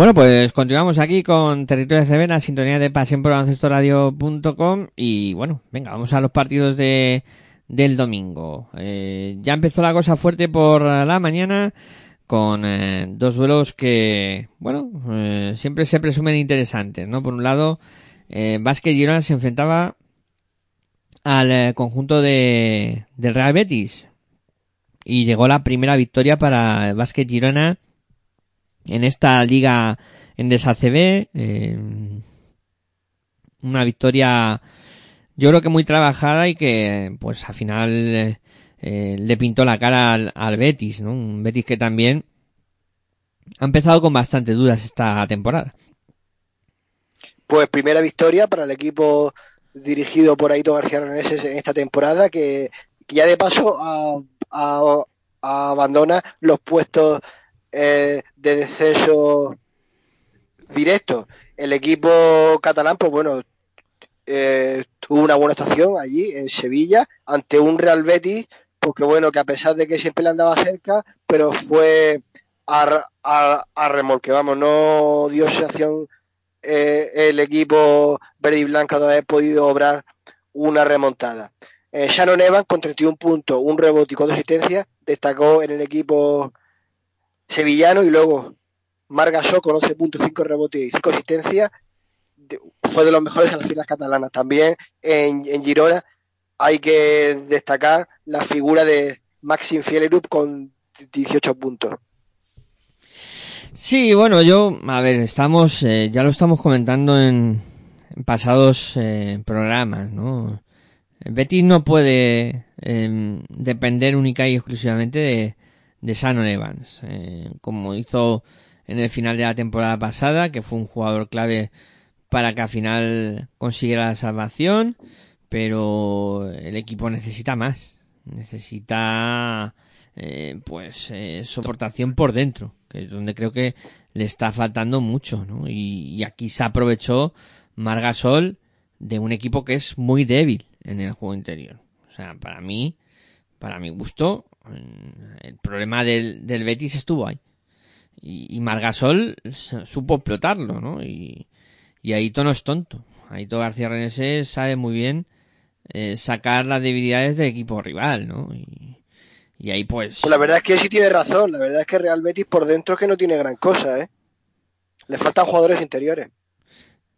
Bueno, pues continuamos aquí con Territorio la sintonía de pasión por radio.com y bueno, venga, vamos a los partidos de del domingo. Eh, ya empezó la cosa fuerte por la mañana con eh, dos duelos que, bueno, eh, siempre se presumen interesantes, ¿no? Por un lado, eh, Vázquez Girona se enfrentaba al eh, conjunto de, del Real Betis y llegó la primera victoria para Vázquez Girona en esta liga en DSACB. Eh, una victoria yo creo que muy trabajada y que pues al final eh, eh, le pintó la cara al, Betis, ¿no? Un Betis que también ha empezado con bastante dudas esta temporada. Pues primera victoria para el equipo dirigido por Aito García Reneses en esta temporada que, ya de paso a, a abandona los puestos eh, de descenso directo. El equipo catalán, pues bueno, eh, tuvo una buena actuación allí en Sevilla ante un Real Betis, porque bueno, que a pesar de que siempre le andaba cerca, pero fue a, a, a remolque, vamos, no dio sensación eh, el equipo verde y blanco de haber podido obrar una remontada. Eh, Shannon Evans con 31 puntos, un rebote y cuatro asistencias, destacó en el equipo sevillano y luego Margasó con 11 puntos, 5 rebotes y 5 asistencias, fue de los mejores en las filas catalanas. También en, en, Girona hay que destacar la figura de Maxim Fielerup con 18 puntos. Sí, bueno, yo, a ver, estamos, eh, ya lo estamos comentando en, en pasados eh, programas, ¿no? Betis no puede eh, depender única y exclusivamente de, de Shannon Evans, eh, como hizo en el final de la temporada pasada, que fue un jugador clave para que al final consiguiera la salvación, pero el equipo necesita más, necesita eh, pues eh, soportación por dentro, que es donde creo que le está faltando mucho, ¿no? Y, aquí se aprovechó Margasol de un equipo que es muy débil en el juego interior. O sea, para mí, para mi gusto, el problema del, del Betis estuvo ahí. Y, y Margasol supo explotarlo, ¿no? Y, y Aito no es tonto. Aito García Renese sabe muy bien eh, sacar las debilidades del equipo rival, ¿no? Y, y ahí pues... pues... La verdad es que sí tiene razón. La verdad es que Real Betis por dentro es que no tiene gran cosa, ¿eh? Le faltan jugadores interiores.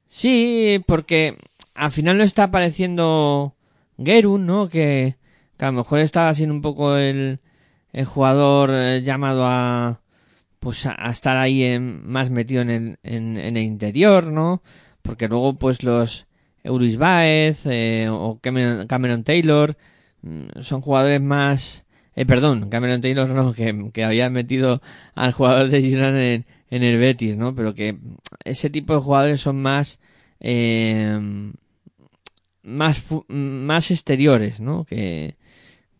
Sí, porque al final no está apareciendo Gerun, ¿no? Que, a lo mejor estaba siendo un poco el, el jugador eh, llamado a pues a, estar ahí en, más metido en el, en, en, el interior, ¿no? Porque luego pues los Euris Baez eh, o Cameron, Cameron Taylor mmm, son jugadores más... Eh, perdón, Cameron Taylor no, que, que había metido al jugador de Girona en, en el Betis, ¿no? Pero que ese tipo de jugadores son más... Eh, más, más exteriores, ¿no? Que,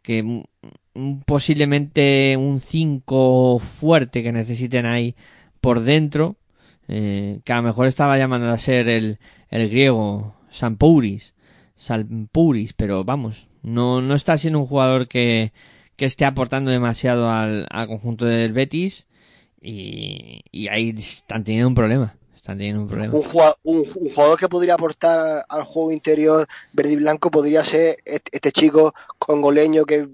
que posiblemente un 5 fuerte que necesiten ahí por dentro, eh, que a lo mejor estaba llamando a ser el, el griego Sampouris, Salpuris, pero vamos, no, no está siendo un jugador que, que esté aportando demasiado al, al conjunto del Betis y, y ahí están teniendo un problema. Están teniendo un problema. Un jugador, un, un jugador, que podría aportar al juego interior verde y blanco podría ser este, este chico congoleño que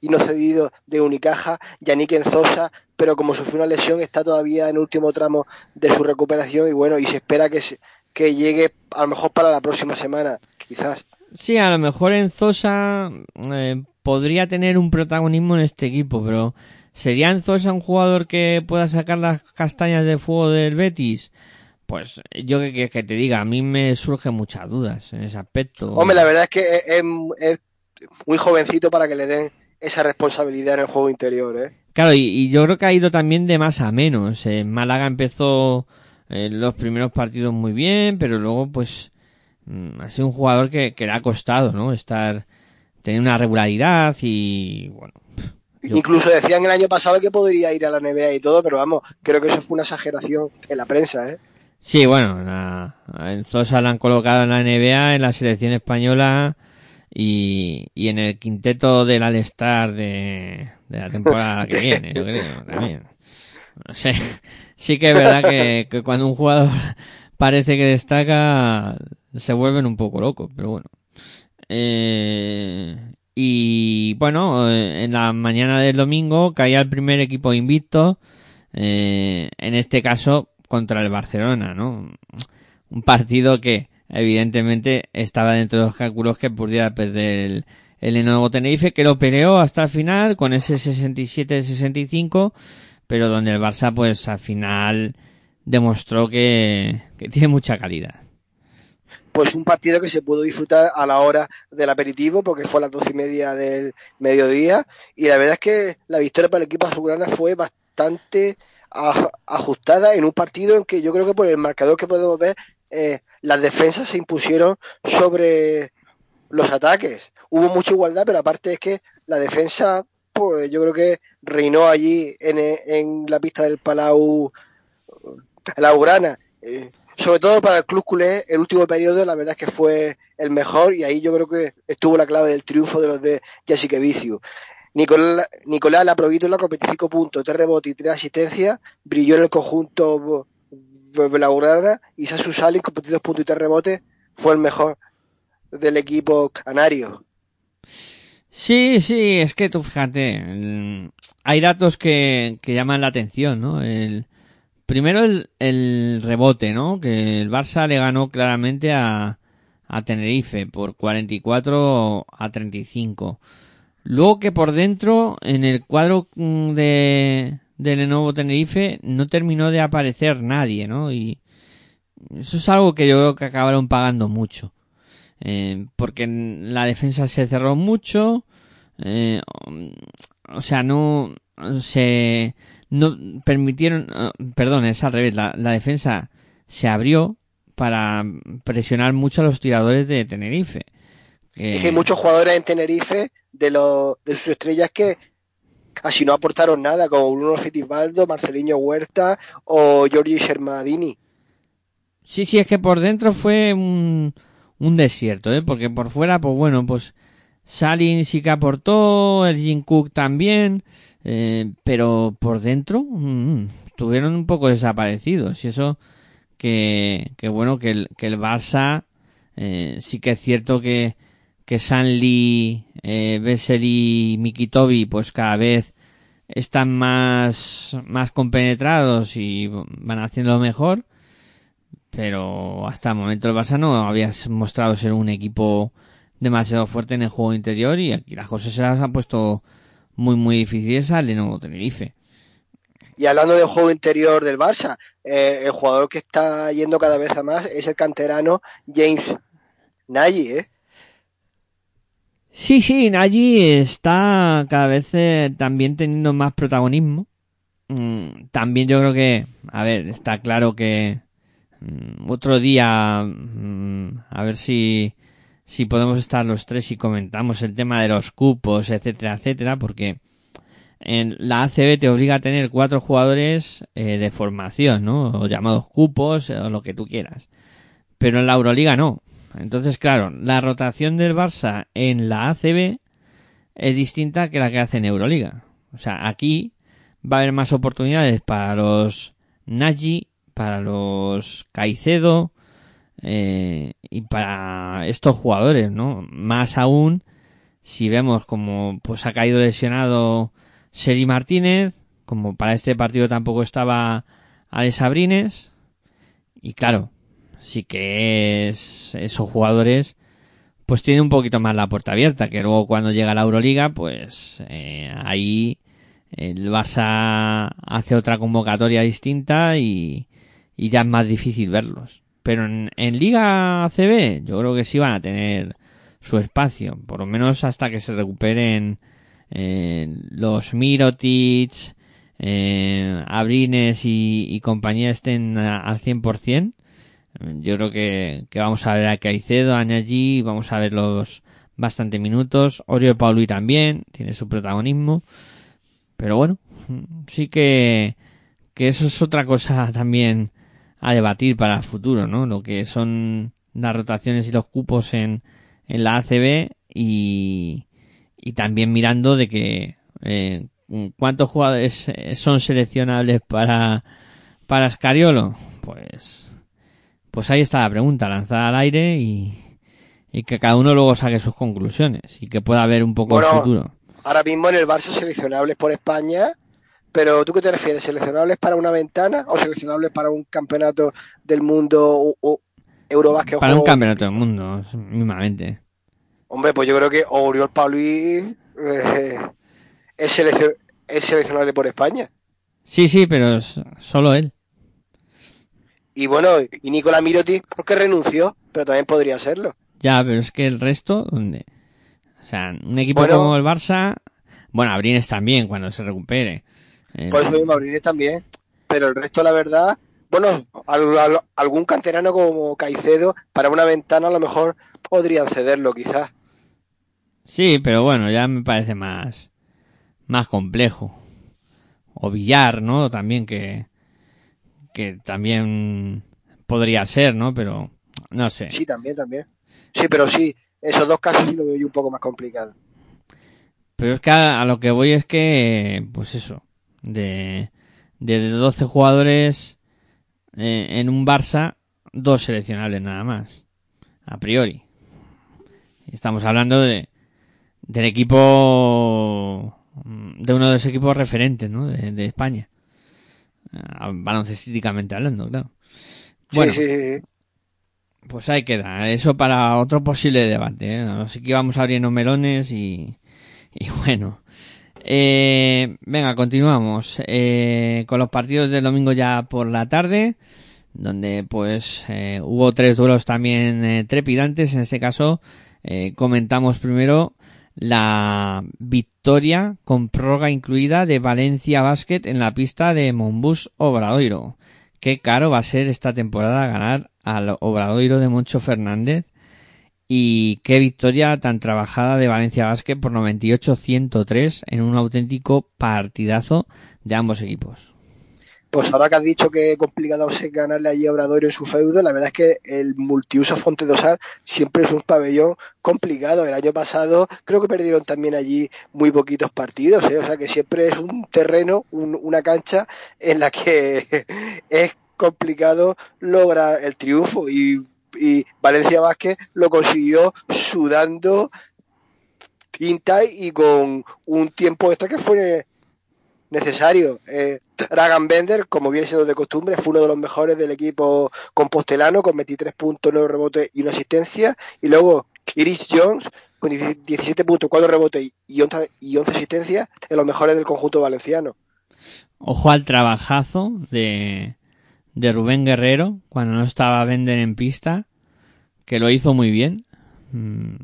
vino cedido de Unicaja, Yannick Enzosa, pero como sufrió una lesión está todavía en el último tramo de su recuperación y bueno, y se espera que, se, que llegue a lo mejor para la próxima semana, quizás. Sí, a lo mejor Enzosa eh, podría tener un protagonismo en este equipo, pero ¿sería Enzosa un jugador que pueda sacar las castañas de fuego del Betis? Pues yo que, que, que, te diga, a mí me surgen muchas dudas en ese aspecto. Hombre, la verdad es que es, es, muy jovencito para que le den esa responsabilidad en el juego interior, ¿eh? Claro, y, y yo creo que ha ido también de más a menos. Eh, Málaga empezó eh, los primeros partidos muy bien, pero luego pues mmm, ha sido un jugador que, que, le ha costado, ¿no? Estar, tener una regularidad y bueno. Yo... Incluso decían el año pasado que podría ir a la NBA y todo, pero vamos, creo que eso fue una exageración en la prensa, ¿eh? Sí, bueno, la, en Sosa la han colocado en la NBA, en la selección española y, y en el quinteto del All-Star de, de, la temporada que viene, yo creo, [laughs] también. Sí, sí que es verdad que, que cuando un jugador [laughs] parece que destaca, se vuelven un poco locos, pero bueno. Eh, y bueno, eh, en la mañana del domingo caía el primer equipo invicto, eh, en este caso contra el Barcelona, ¿no? Un partido que evidentemente estaba dentro de los cálculos que pudiera perder el, nuevo Tenerife, que lo peleó hasta el final con ese 67-65, pero donde el Barça pues al final demostró que, que tiene mucha calidad pues un partido que se pudo disfrutar a la hora del aperitivo, porque fue a las doce y media del mediodía, y la verdad es que la victoria para el equipo azulgrana fue bastante ajustada en un partido en que yo creo que por el marcador que podemos ver, eh, las defensas se impusieron sobre los ataques. Hubo mucha igualdad, pero aparte es que la defensa, pues yo creo que reinó allí en, en la pista del Palau la Urana. Eh, sobre todo para el club culé, el último periodo la verdad es que fue el mejor y ahí yo creo que estuvo la clave del triunfo de los de Jessica Vicio. Nicolás, Nicolás en la 25 puntos, 3 rebotes y 3 asistencias, brilló en el conjunto blaugrana y Sasu Salin con 22 puntos y 3 rebotes fue el mejor del equipo canario. Sí, sí, es que tú fíjate, hay datos que, que llaman la atención, ¿no? El, Primero el, el rebote, ¿no? Que el Barça le ganó claramente a, a Tenerife por 44 a 35. Luego que por dentro, en el cuadro mm, de, de Lenovo Tenerife, no terminó de aparecer nadie, ¿no? Y eso es algo que yo creo que acabaron pagando mucho. Eh, porque la defensa se cerró mucho, eh, o sea, no se no permitieron, ah, perdón, es al revés, la, defensa se abrió para presionar mucho a los tiradores de Tenerife. Es que hay muchos jugadores en Tenerife de, los, de sus estrellas que casi no aportaron nada, como Bruno Fittipaldo, Marcelinho Huerta o Giorgi Shermadini. Sí, sí, es que por dentro fue un, un desierto, ¿eh? porque por fuera, pues bueno, pues Salin sí que aportó, el Jim Cook también, eh, pero por dentro mm, estuvieron un poco desaparecidos. Y eso que, que bueno, que el, que el Barça eh, sí que es cierto que, que Sanli, eh, y Mikitobi pues cada vez están más, más compenetrados y van haciendo mejor. Pero hasta el momento el Barça no había mostrado ser un equipo demasiado fuerte en el juego interior y aquí las cosas se las han puesto muy, muy difíciles al nuevo Tenerife. Y hablando del juego interior del Barça, eh, el jugador que está yendo cada vez a más es el canterano James Nagy, ¿eh? Sí, sí, Nagy está cada vez eh, también teniendo más protagonismo. Mm, también yo creo que, a ver, está claro que mm, otro día, mm, a ver si si podemos estar los tres y comentamos el tema de los cupos, etcétera, etcétera, porque en la ACB te obliga a tener cuatro jugadores eh, de formación, ¿no? O llamados cupos, o lo que tú quieras. Pero en la Euroliga no. Entonces, claro, la rotación del Barça en la ACB es distinta que la que hace en Euroliga. O sea, aquí va a haber más oportunidades para los Nagy, para los Caicedo, eh, y para estos jugadores, ¿no? Más aún si vemos como pues ha caído lesionado Seri Martínez, como para este partido tampoco estaba Alex Abrines, y claro, sí que es esos jugadores pues tienen un poquito más la puerta abierta, que luego cuando llega la Euroliga, pues eh, ahí el Barça hace otra convocatoria distinta y, y ya es más difícil verlos. Pero en, Liga ACB yo creo que sí van a tener su espacio, por lo menos hasta que se recuperen eh, los Mirotic, eh, Abrines y, compañía estén al 100%. Yo creo que, vamos a ver a Caicedo, a allí, vamos a verlos bastante minutos. Orio Pauli también tiene su protagonismo. Pero bueno, sí que, que eso es otra cosa [laughs] también a debatir para el futuro, ¿no? Lo que son las rotaciones y los cupos en, en la ACB y, y también mirando de que eh, ¿cuántos jugadores son seleccionables para, para Scariolo? Pues, pues ahí está la pregunta, lanzada al aire y, y que cada uno luego saque sus conclusiones y que pueda ver un poco el futuro. Ahora mismo en el Barça seleccionables por España, pero ¿tú qué te refieres? ¿Seleccionables para una ventana o seleccionables para un campeonato del mundo o, Eurobasket? Para un campeonato del mundo, mismamente. Hombre, pues yo creo que Oriol Pauli eh, es, seleccionable por España. Sí, sí, pero solo él. Y bueno, y Nicolás Miroti, porque renunció, pero también podría serlo. Ya, pero es que el resto, ¿dónde? O sea, un equipo como el Barça, bueno, Abrines también, cuando se recupere. Por eso mismo, Abrines también. Pero el resto, la verdad, bueno, algún canterano como Caicedo, para una ventana a lo mejor podrían cederlo, quizás. Sí, pero bueno, ya me parece más, más complejo. O Villar, ¿no? También que, que también podría ser, ¿no? Pero no sé. Sí, también, también. Sí, pero sí, esos dos casos sí lo veo yo un poco más complicado. Pero es que a, lo que voy es que, pues eso, de, de 12 jugadores eh, en un Barça, dos seleccionables nada más, a priori. Estamos hablando de, del equipo de uno de los equipos referentes ¿no? de, España baloncestísticamente hablando claro. Bueno sí, sí, pues ahí queda. Eso para otro posible debate ¿eh? así que vamos abriendo melones y, y [laughs] bueno. Eh, venga continuamos. Eh, con los partidos del domingo ya por la tarde donde pues eh, hubo tres duelos también eh, trepidantes. En este caso comentamos primero la victoria con prórroga incluida de Valencia Basket en la pista de Monbus Obradoiro. Qué caro va a ser esta temporada ganar al Obradoiro de Moncho Fernández y qué victoria tan trabajada de Valencia Basket por 98-103 en un auténtico partidazo de ambos equipos. Pues ahora que has dicho que complicado es ganarle allí a Obradoiro en su feudo, la verdad es que el multiuso Fonte Dosar siempre es un pabellón complicado. El año pasado creo que perdieron también allí muy poquitos partidos, ¿eh? o sea que siempre es un terreno, una cancha en la que [laughs] es complicado lograr el triunfo y, y Valencia Vázquez lo consiguió sudando tinta y con un tiempo extra que fue necesario. Eh, Dragan Bender, como viene siendo de costumbre, fue uno de los mejores del equipo compostelano con 23 puntos, 9 rebotes y una asistencia. Y luego Chris Jones con 17 puntos, 4 rebotes y 11, y 11 asistencias, de los mejores del conjunto valenciano. Ojo al trabajazo de, de Rubén Guerrero cuando no estaba Bender en pista, que lo hizo muy bien. Mm,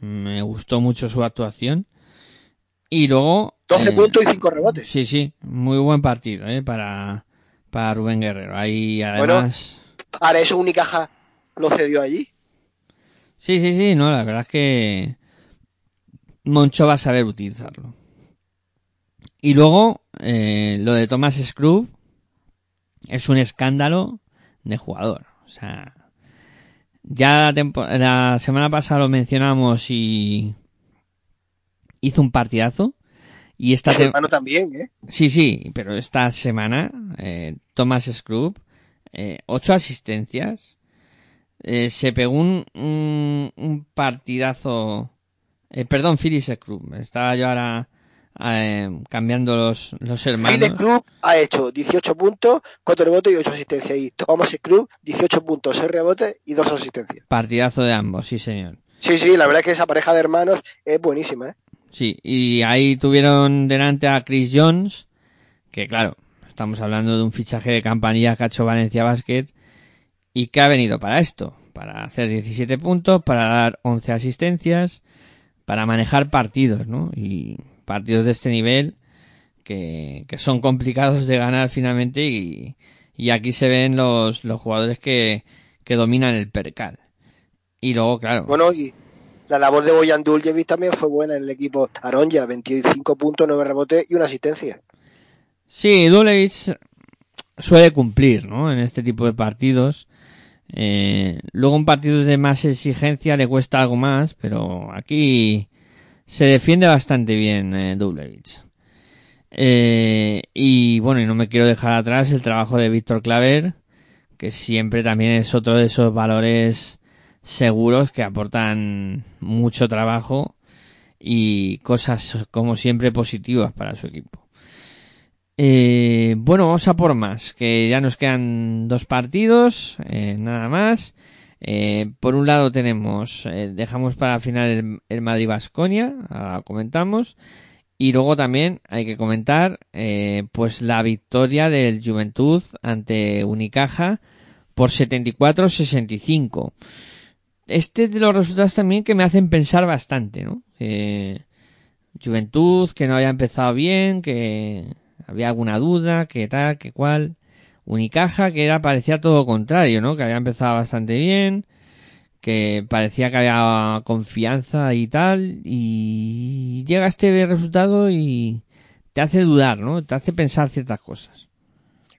me gustó mucho su actuación. Y luego... 12 eh, puntos y 5 rebotes. Sí, sí, muy buen partido ¿eh? para, para Rubén Guerrero. Ahí además... Bueno, para eso Unicaja lo cedió allí. Sí, sí, sí, no, la verdad es que Moncho va a saber utilizarlo. Y luego, eh, lo de Thomas Scrub es un escándalo de jugador. O sea, ya la, la semana pasada lo mencionamos y hizo un partidazo. Y esta semana también, ¿eh? Sí, sí, pero esta semana, eh, Thomas Scrub, eh, ocho asistencias. Eh, se pegó un, un, partidazo. Eh, perdón, Phyllis Scrub. Estaba yo ahora eh, cambiando los, los hermanos. Phyllis Scrub ha hecho 18 puntos, 4 rebotes y 8 asistencias. Y Thomas Scrub, 18 puntos, 6 rebotes y 2 asistencias. Partidazo de ambos, sí, señor. Sí, sí, la verdad es que esa pareja de hermanos es buenísima, ¿eh? Sí, y ahí tuvieron delante a Chris Jones, que claro, estamos hablando de un fichaje de campanilla que ha hecho Valencia Basket y que ha venido para esto, para hacer 17 puntos, para dar 11 asistencias, para manejar partidos, ¿no? Y partidos de este nivel que, que son complicados de ganar finalmente y, y aquí se ven los, los jugadores que, que dominan el percal. Y luego, claro. Bueno, y, la labor de Boyan Duljevic también fue buena en el equipo Aronja, 25 puntos, 9 rebotes y una asistencia. Sí, Duljevic suele cumplir, ¿no? En este tipo de partidos. Eh, luego en partidos de más exigencia le cuesta algo más, pero aquí se defiende bastante bien eh, Eh, y bueno, y no me quiero dejar atrás el trabajo de Víctor Claver, que siempre también es otro de esos valores seguros que aportan mucho trabajo y cosas como siempre positivas para su equipo. Eh, bueno, vamos a por más, que ya nos quedan dos partidos, eh, nada más. Eh, por un lado tenemos, eh, dejamos para final el, el Madrid Vasconia, ahora lo comentamos. Y luego también hay que comentar, pues la victoria del Juventud ante Unicaja por 74-65. Este es de los resultados también que me hacen pensar bastante, ¿no? Eh, Juventud que no había empezado bien, que había alguna duda, que tal, que cual. Unicaja que era parecía todo contrario, ¿no? Que había empezado bastante bien, que parecía que había confianza y tal, y llega este resultado y te hace dudar, ¿no? Te hace pensar ciertas cosas.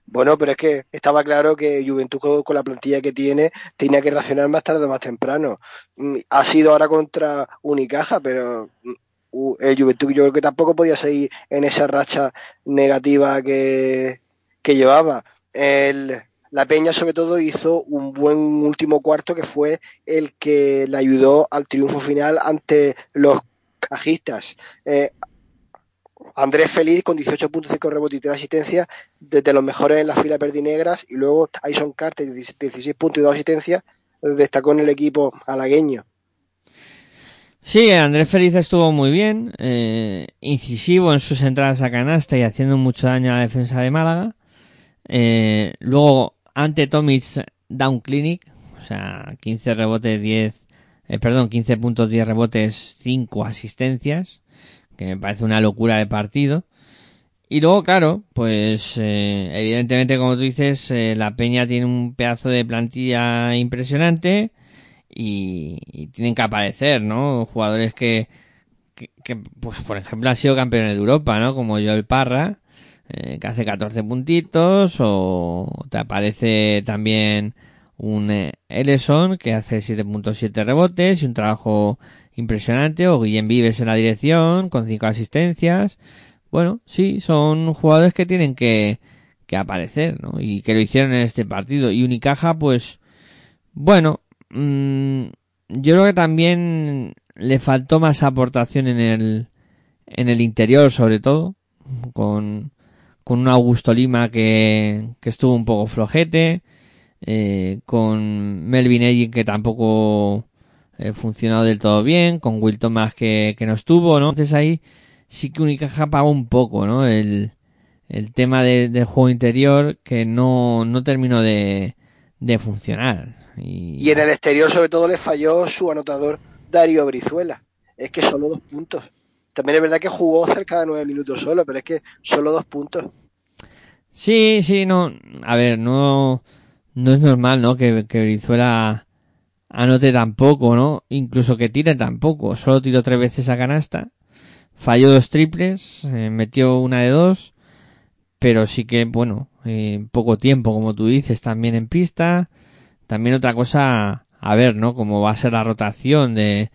Bueno, pero es que estaba claro que Juventud con, la plantilla que tiene tenía que reaccionar más tarde o más temprano. Mm, Ha sido ahora contra Unicaja, pero mm, el Juventud yo creo que tampoco podía seguir en esa racha negativa que, que llevaba. El, la Peña sobre todo hizo un buen último cuarto que fue el que le ayudó al triunfo final ante los cajistas. Eh, Andrés Feliz con 18.5 rebotes y 3 asistencias, desde los mejores en las filas verdinegras, y luego Tyson Carter, 16 puntos y 2 asistencias, destacó en el equipo alagueño. Sí, Andrés Feliz estuvo muy bien, eh, incisivo en sus entradas a canasta y haciendo mucho daño a la defensa de Málaga. Eh, luego, ante Tomic, Down Clinic, o sea, 15 rebotes, 10, eh, perdón, 15 puntos, 10 rebotes, 5 asistencias, me parece una locura de partido. Y luego, claro, pues eh, evidentemente, como tú dices, eh, la Peña tiene un pedazo de plantilla impresionante y, tienen que aparecer, ¿no? Jugadores que, que, que, pues por ejemplo, han sido campeones de Europa, ¿no? Como Joel Parra, eh, que hace 14 puntitos, o te aparece también un eh, Ellison, que hace 7.7 rebotes y un trabajo impresionante, o Guillem Vives en la dirección, con 5 asistencias. Bueno, sí, son jugadores que tienen que, que aparecer, ¿no? Y que lo hicieron en este partido. Y Unicaja, pues, bueno, mmm, yo creo que también le faltó más aportación en el, en el interior, sobre todo, con, con un Augusto Lima que, que estuvo un poco flojete, eh, con Melvin Egin que tampoco eh, funcionó del todo bien, con Will Thomas que, que no estuvo, ¿no? Entonces ahí sí que Unicaja pagó un poco, ¿no? El, el tema de, del juego interior que no, no terminó de, de funcionar. Y... y en el exterior sobre todo le falló su anotador Darío Brizuela. Es que solo dos puntos. También es verdad que jugó cerca de nueve minutos solo, pero es que solo dos puntos. Sí, sí, no. A ver, no, no es normal, ¿no? Que, que Brizuela anote tampoco, ¿no? Incluso que tire tampoco. Solo tiró tres veces a canasta. Falló dos triples, eh, metió una de dos. Pero sí que, bueno, eh, poco tiempo, como tú dices, también en pista. También otra cosa, a ver, ¿no? Cómo va a ser la rotación de,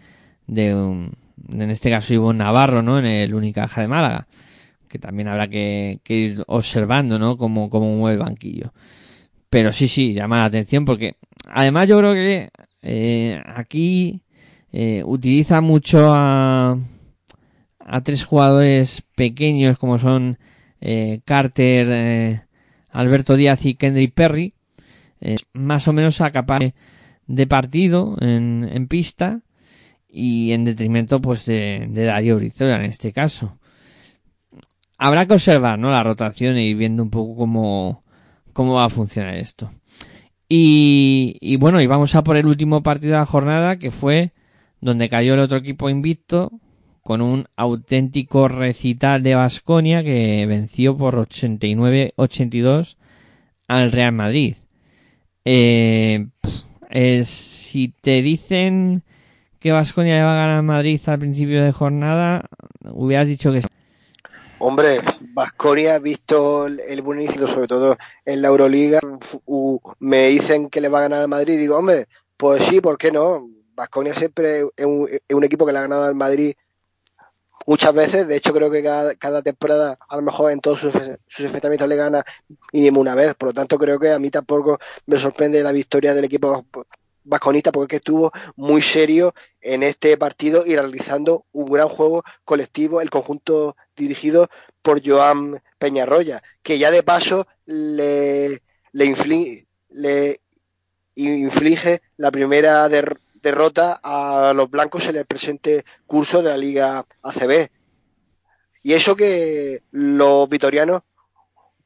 de um, en este caso Ivonne Navarro, ¿no? En el Unicaja de Málaga que también habrá que, que ir observando, ¿no? Cómo, cómo mueve el banquillo. Pero sí, sí, llama la atención porque además yo creo que eh, aquí eh, utiliza mucho a, a tres jugadores pequeños como son eh, Carter, Alberto Díaz y Kendrick Perry, más o menos a capaz de partido en, pista y en detrimento pues de, de Darío Brizola en este caso habrá que observar, ¿no? La rotación y viendo un poco cómo, cómo va a funcionar esto. Y, bueno, y vamos a por el último partido de la jornada, que fue donde cayó el otro equipo invicto, con un auténtico recital de Basconia que venció por 89-82 al Real Madrid. Eh, eh, si te dicen que Basconia le va a ganar a Madrid al principio de jornada, hubieras dicho que Hombre, Vasconia, visto el, buen inicio, sobre todo en la Euroliga, me dicen que le va a ganar al Madrid. Digo, hombre, pues sí, ¿por qué no? Vasconia siempre es un, es un, equipo que le ha ganado al Madrid muchas veces, de hecho creo que cada, temporada, a lo mejor en todos sus, sus, enfrentamientos le gana mínimo una vez, por lo tanto creo que a mí tampoco me sorprende la victoria del equipo vasconista porque es que estuvo muy serio en este partido y realizando un gran juego colectivo, el conjunto dirigido por Joan Peñarroya, que ya de paso le, le inflige la primera derrota a los blancos en el presente curso de la Liga ACB. Y eso que los vitorianos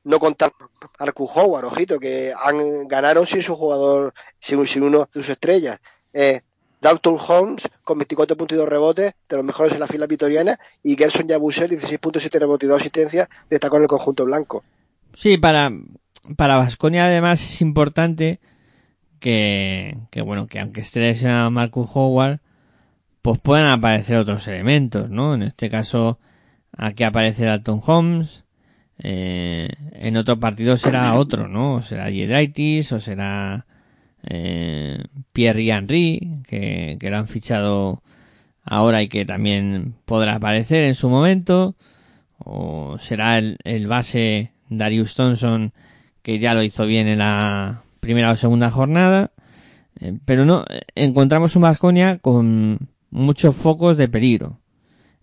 no contan Marcus Howard, ojito, que han, ganaron sin su jugador, sin, uno de sus estrellas. Eh, Dalton Holmes con 24 puntos y 2 rebotes, de los mejores en la fila vitoriana, y Gerson Yabusel, 16 puntos, 7 rebotes y 2 asistencias, destacó en el conjunto blanco. Sí, para, para Vasconia además es importante que, bueno, que aunque esté lesionado Marcus Howard, pues puedan aparecer otros elementos, ¿no? En este caso, aquí aparece Dalton Holmes, eh, en otro partido será otro, ¿no? Será Jedraitis o será eh, Pierre Henry, que, que lo han fichado ahora y que también podrá aparecer en su momento. O será el, el base Darius Thompson, que ya lo hizo bien en la primera o segunda jornada. Eh, pero no, encontramos un Vasconia con muchos focos de peligro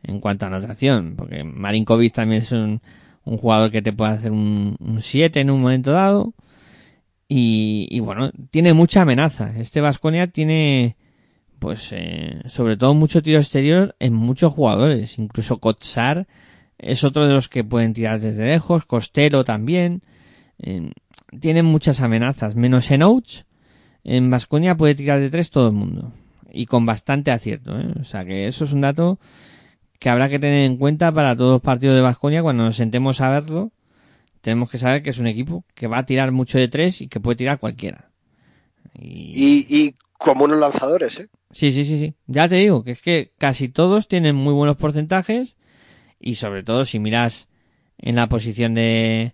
en cuanto a anotación, porque Marinkovic también es un un jugador que te puede hacer un 7 en un momento dado. Y, bueno, tiene mucha amenaza. Este Vasconia tiene, pues, eh, sobre todo mucho tiro exterior en muchos jugadores. Incluso Kotsar es otro de los que pueden tirar desde lejos. Costello también. Eh, tienen muchas amenazas. Menos en Ouch. En Vasconia puede tirar de tres todo el mundo. Y con bastante acierto. ¿eh? O sea que eso es un dato que habrá que tener en cuenta para todos los partidos de Vasconia cuando nos sentemos a verlo. Tenemos que saber que es un equipo que va a tirar mucho de tres y que puede tirar cualquiera. Y, y, como unos lanzadores, ¿eh? Sí, sí, sí, sí. Ya te digo que es que casi todos tienen muy buenos porcentajes y sobre todo si miras en la posición de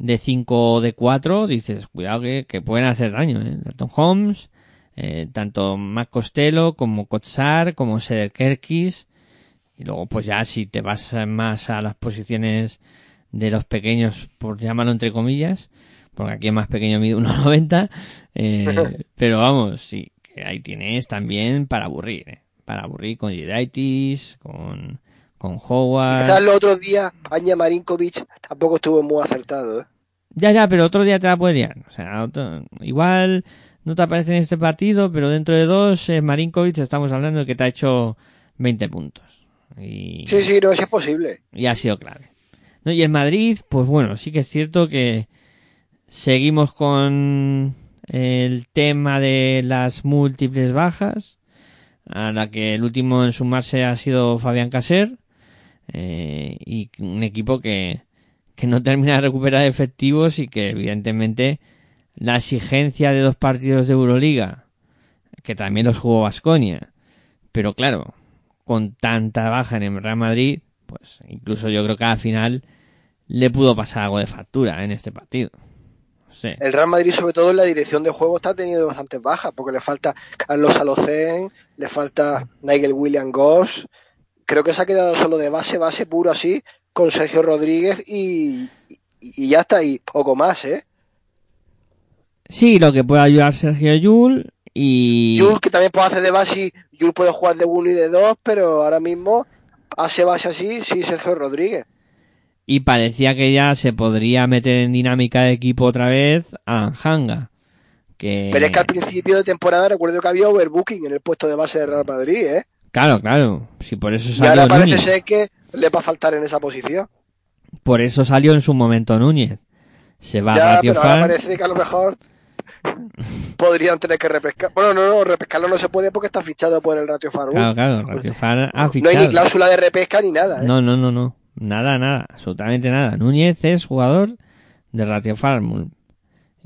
de 5 o de 4, dices, cuidado que, que, pueden hacer daño, ¿eh? Dalton Holmes, eh, tanto Mac Costello como Kotsar, como Seder Kerkis, y luego, pues ya si te vas más a las posiciones de los pequeños, por llamarlo entre comillas, porque aquí es más pequeño mide 1,90, eh, [laughs] pero vamos, sí, que ahí tienes también para aburrir, ¿eh? para aburrir con Jedaitis, con, con Howard. Quizás el otro día, Aña Marinkovic tampoco estuvo muy acertado, ¿eh? Ya, ya, pero otro día te la puede liar. O sea, igual no te aparece en este partido, pero dentro de dos, eh, Marinkovic estamos hablando de que te ha hecho 20 puntos. Y, sí, sí, no, es posible. Y ha sido clave. ¿No? Y en Madrid, pues bueno, sí que es cierto que seguimos con el tema de las múltiples bajas, a la que el último en sumarse ha sido Fabián Caser, eh, y un equipo que, que no termina de recuperar efectivos y que evidentemente la exigencia de dos partidos de Euroliga, que también los jugó Vasconia, pero claro, con tanta baja en el Real Madrid, pues incluso yo creo que al final le pudo pasar algo de factura en este partido. El Real Madrid, sobre todo en la dirección de juego, está teniendo bastantes bajas, porque le falta Carlos Alocen, le falta Nigel William Goss. Creo que se ha quedado solo de base, base puro así, con Sergio Rodríguez y, y ya está, y poco más, ¿eh? Sí, lo que puede ayudar Sergio Yul y... Jules, que también puede hacer de base, Jules puede jugar de uno y de dos, pero ahora mismo hace base así, sí, Sergio Rodríguez. Y parecía que ya se podría meter en dinámica de equipo otra vez a Hanga. Que... Pero es que al principio de temporada recuerdo que había overbooking en el puesto de base de Real Madrid, ¿eh? Claro, claro. Sí, por eso salió y ahora parece ser que le va a faltar en esa posición. Por eso salió en su momento Núñez. Se va ya, a pero ahora parece que a lo mejor podrían tener que repescar. Bueno, no, no, repescarlo no se puede porque está fichado por el Ratio Far. Claro, claro, Ratio Far ha fichado. No hay ni cláusula de repesca ni nada. ¿eh? No, no, no, no. Nada, nada, absolutamente nada. Núñez es jugador de Ratio Farm.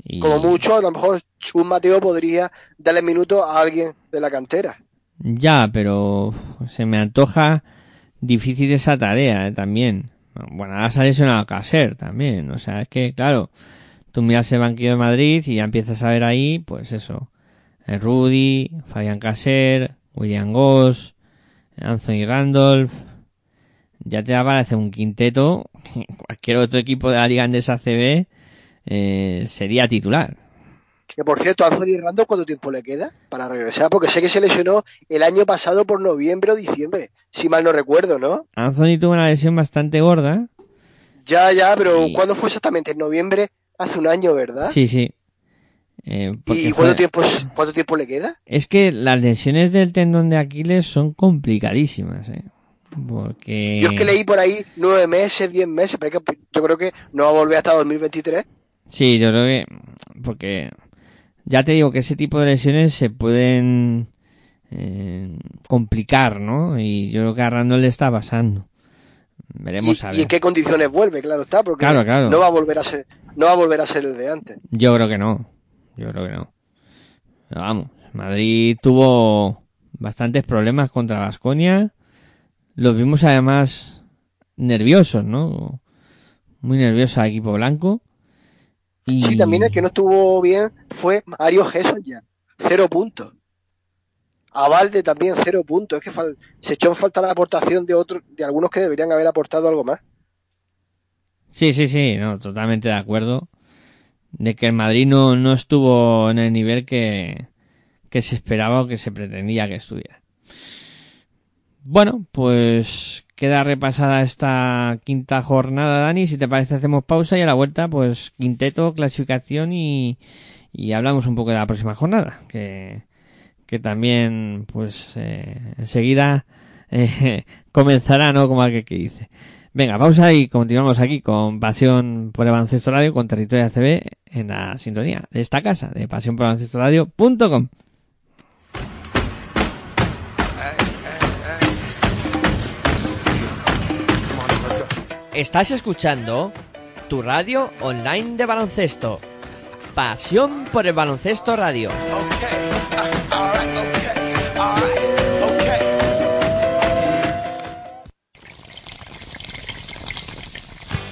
Y... Como mucho, a lo mejor un Mateo podría darle minutos a alguien de la cantera. Ya, pero se me antoja difícil esa tarea ¿eh? también. Bueno, ahora se ha lesionado Caser también. O sea, es que, claro, tú miras el banquillo de Madrid y ya empiezas a ver ahí, pues eso, eh, Rudy, Fabián Caser, William Goss, Anthony Randolph, ya te aparece un quinteto, [laughs] cualquier otro equipo de la Liga Andesa CB eh, sería titular. Que por cierto, Anthony Randall, ¿cuánto tiempo le queda para regresar? Porque sé que se lesionó el año pasado por noviembre o diciembre, si mal no recuerdo, ¿no? Anthony tuvo una lesión bastante gorda. Ya, ya, pero Y- ¿cuándo fue exactamente? En noviembre, hace un año, ¿verdad? Sí, sí. Eh, ¿Y fue- cuánto tiempo, es- cuánto tiempo le queda? Es que las lesiones del tendón de Aquiles son complicadísimas, ¿eh? Porque... Yo es que leí por ahí nueve meses, diez meses, pero es que yo creo que no va a volver hasta 2023. Sí, yo creo que... Porque ya te digo que ese tipo de lesiones se pueden eh, complicar, ¿no? Y yo creo que a Randall le está pasando. Veremos y, a y ver. en qué condiciones vuelve, claro está, porque Claro, claro. no va a volver a ser, no va a volver a ser el de antes. Yo creo que no. Yo creo que no. Pero vamos, Madrid tuvo bastantes problemas contra Vasconia. Los vimos además nerviosos, ¿no? Muy nervioso al equipo blanco. Y... Sí, también el que no estuvo bien fue Mario Gesson ya, cero puntos. A Valde también cero puntos. Es que se echó en falta la aportación de otros, de algunos que deberían haber aportado algo más. Sí, sí, sí, no, totalmente de acuerdo. De que el Madrid no, no estuvo en el nivel que, que se esperaba o que se pretendía que estuviera. Bueno, pues queda repasada esta quinta jornada, Dani. Si te parece, hacemos pausa y a la vuelta, pues quinteto, clasificación y, y hablamos un poco de la próxima jornada. Que, que también, pues, eh, enseguida eh, [laughs] comenzará, ¿no? Como aquel que dice. Venga, pausa y continuamos aquí con Pasión por el Baloncesto Radio, con Territorio ACB en la sintonía de esta casa, de pasión por radio.com. Estás escuchando tu radio online de baloncesto. Pasión por el baloncesto radio.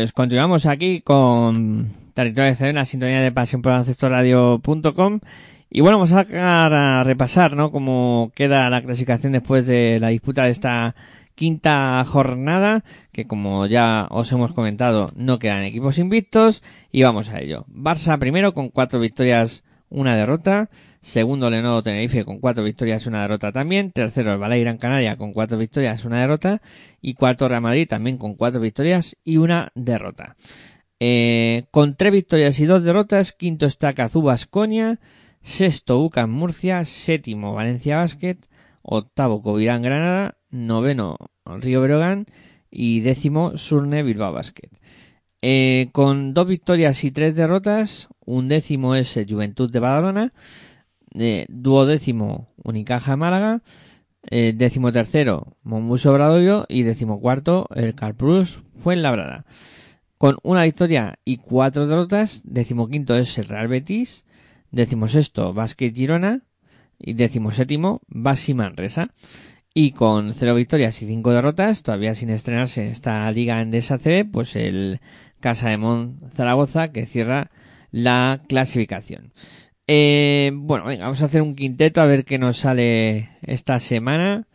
Pues continuamos aquí con Territorio de la sintonía de pasión por radio.com y bueno, vamos a, a repasar, ¿no? Cómo queda la clasificación después de la disputa de esta quinta jornada, que como ya os hemos comentado, no quedan equipos invictos y vamos a ello. Barça primero con cuatro victorias, una derrota. Segundo, Lenovo Tenerife con cuatro victorias, una derrota también. Tercero, el Balay Gran Canaria con cuatro victorias, una derrota. Y cuarto, Real Madrid también con cuatro victorias y una derrota. Eh, con tres victorias y dos derrotas, quinto está Cazú Basconia, sexto UCAM Murcia, séptimo Valencia Basket, octavo Covirán Granada, noveno Río Breogán y décimo Surne Bilbao Basket. Eh, con dos victorias y tres derrotas, un décimo es el Juventud de Badalona, eh, duodécimo Unicaja Málaga, eh, décimo tercero Monbus Obradoiro y décimo cuarto el Carprus Fuenlabrada. Con una victoria y cuatro derrotas, decimoquinto es el Real Betis, decimosexto Basket Girona y decimoséptimo Basi Manresa. Y con cero victorias y cinco derrotas, todavía sin estrenarse esta liga en CB, pues el Casa de Mon Zaragoza que cierra la clasificación. Eh, bueno, venga, vamos a hacer un quinteto a ver qué nos sale esta semana.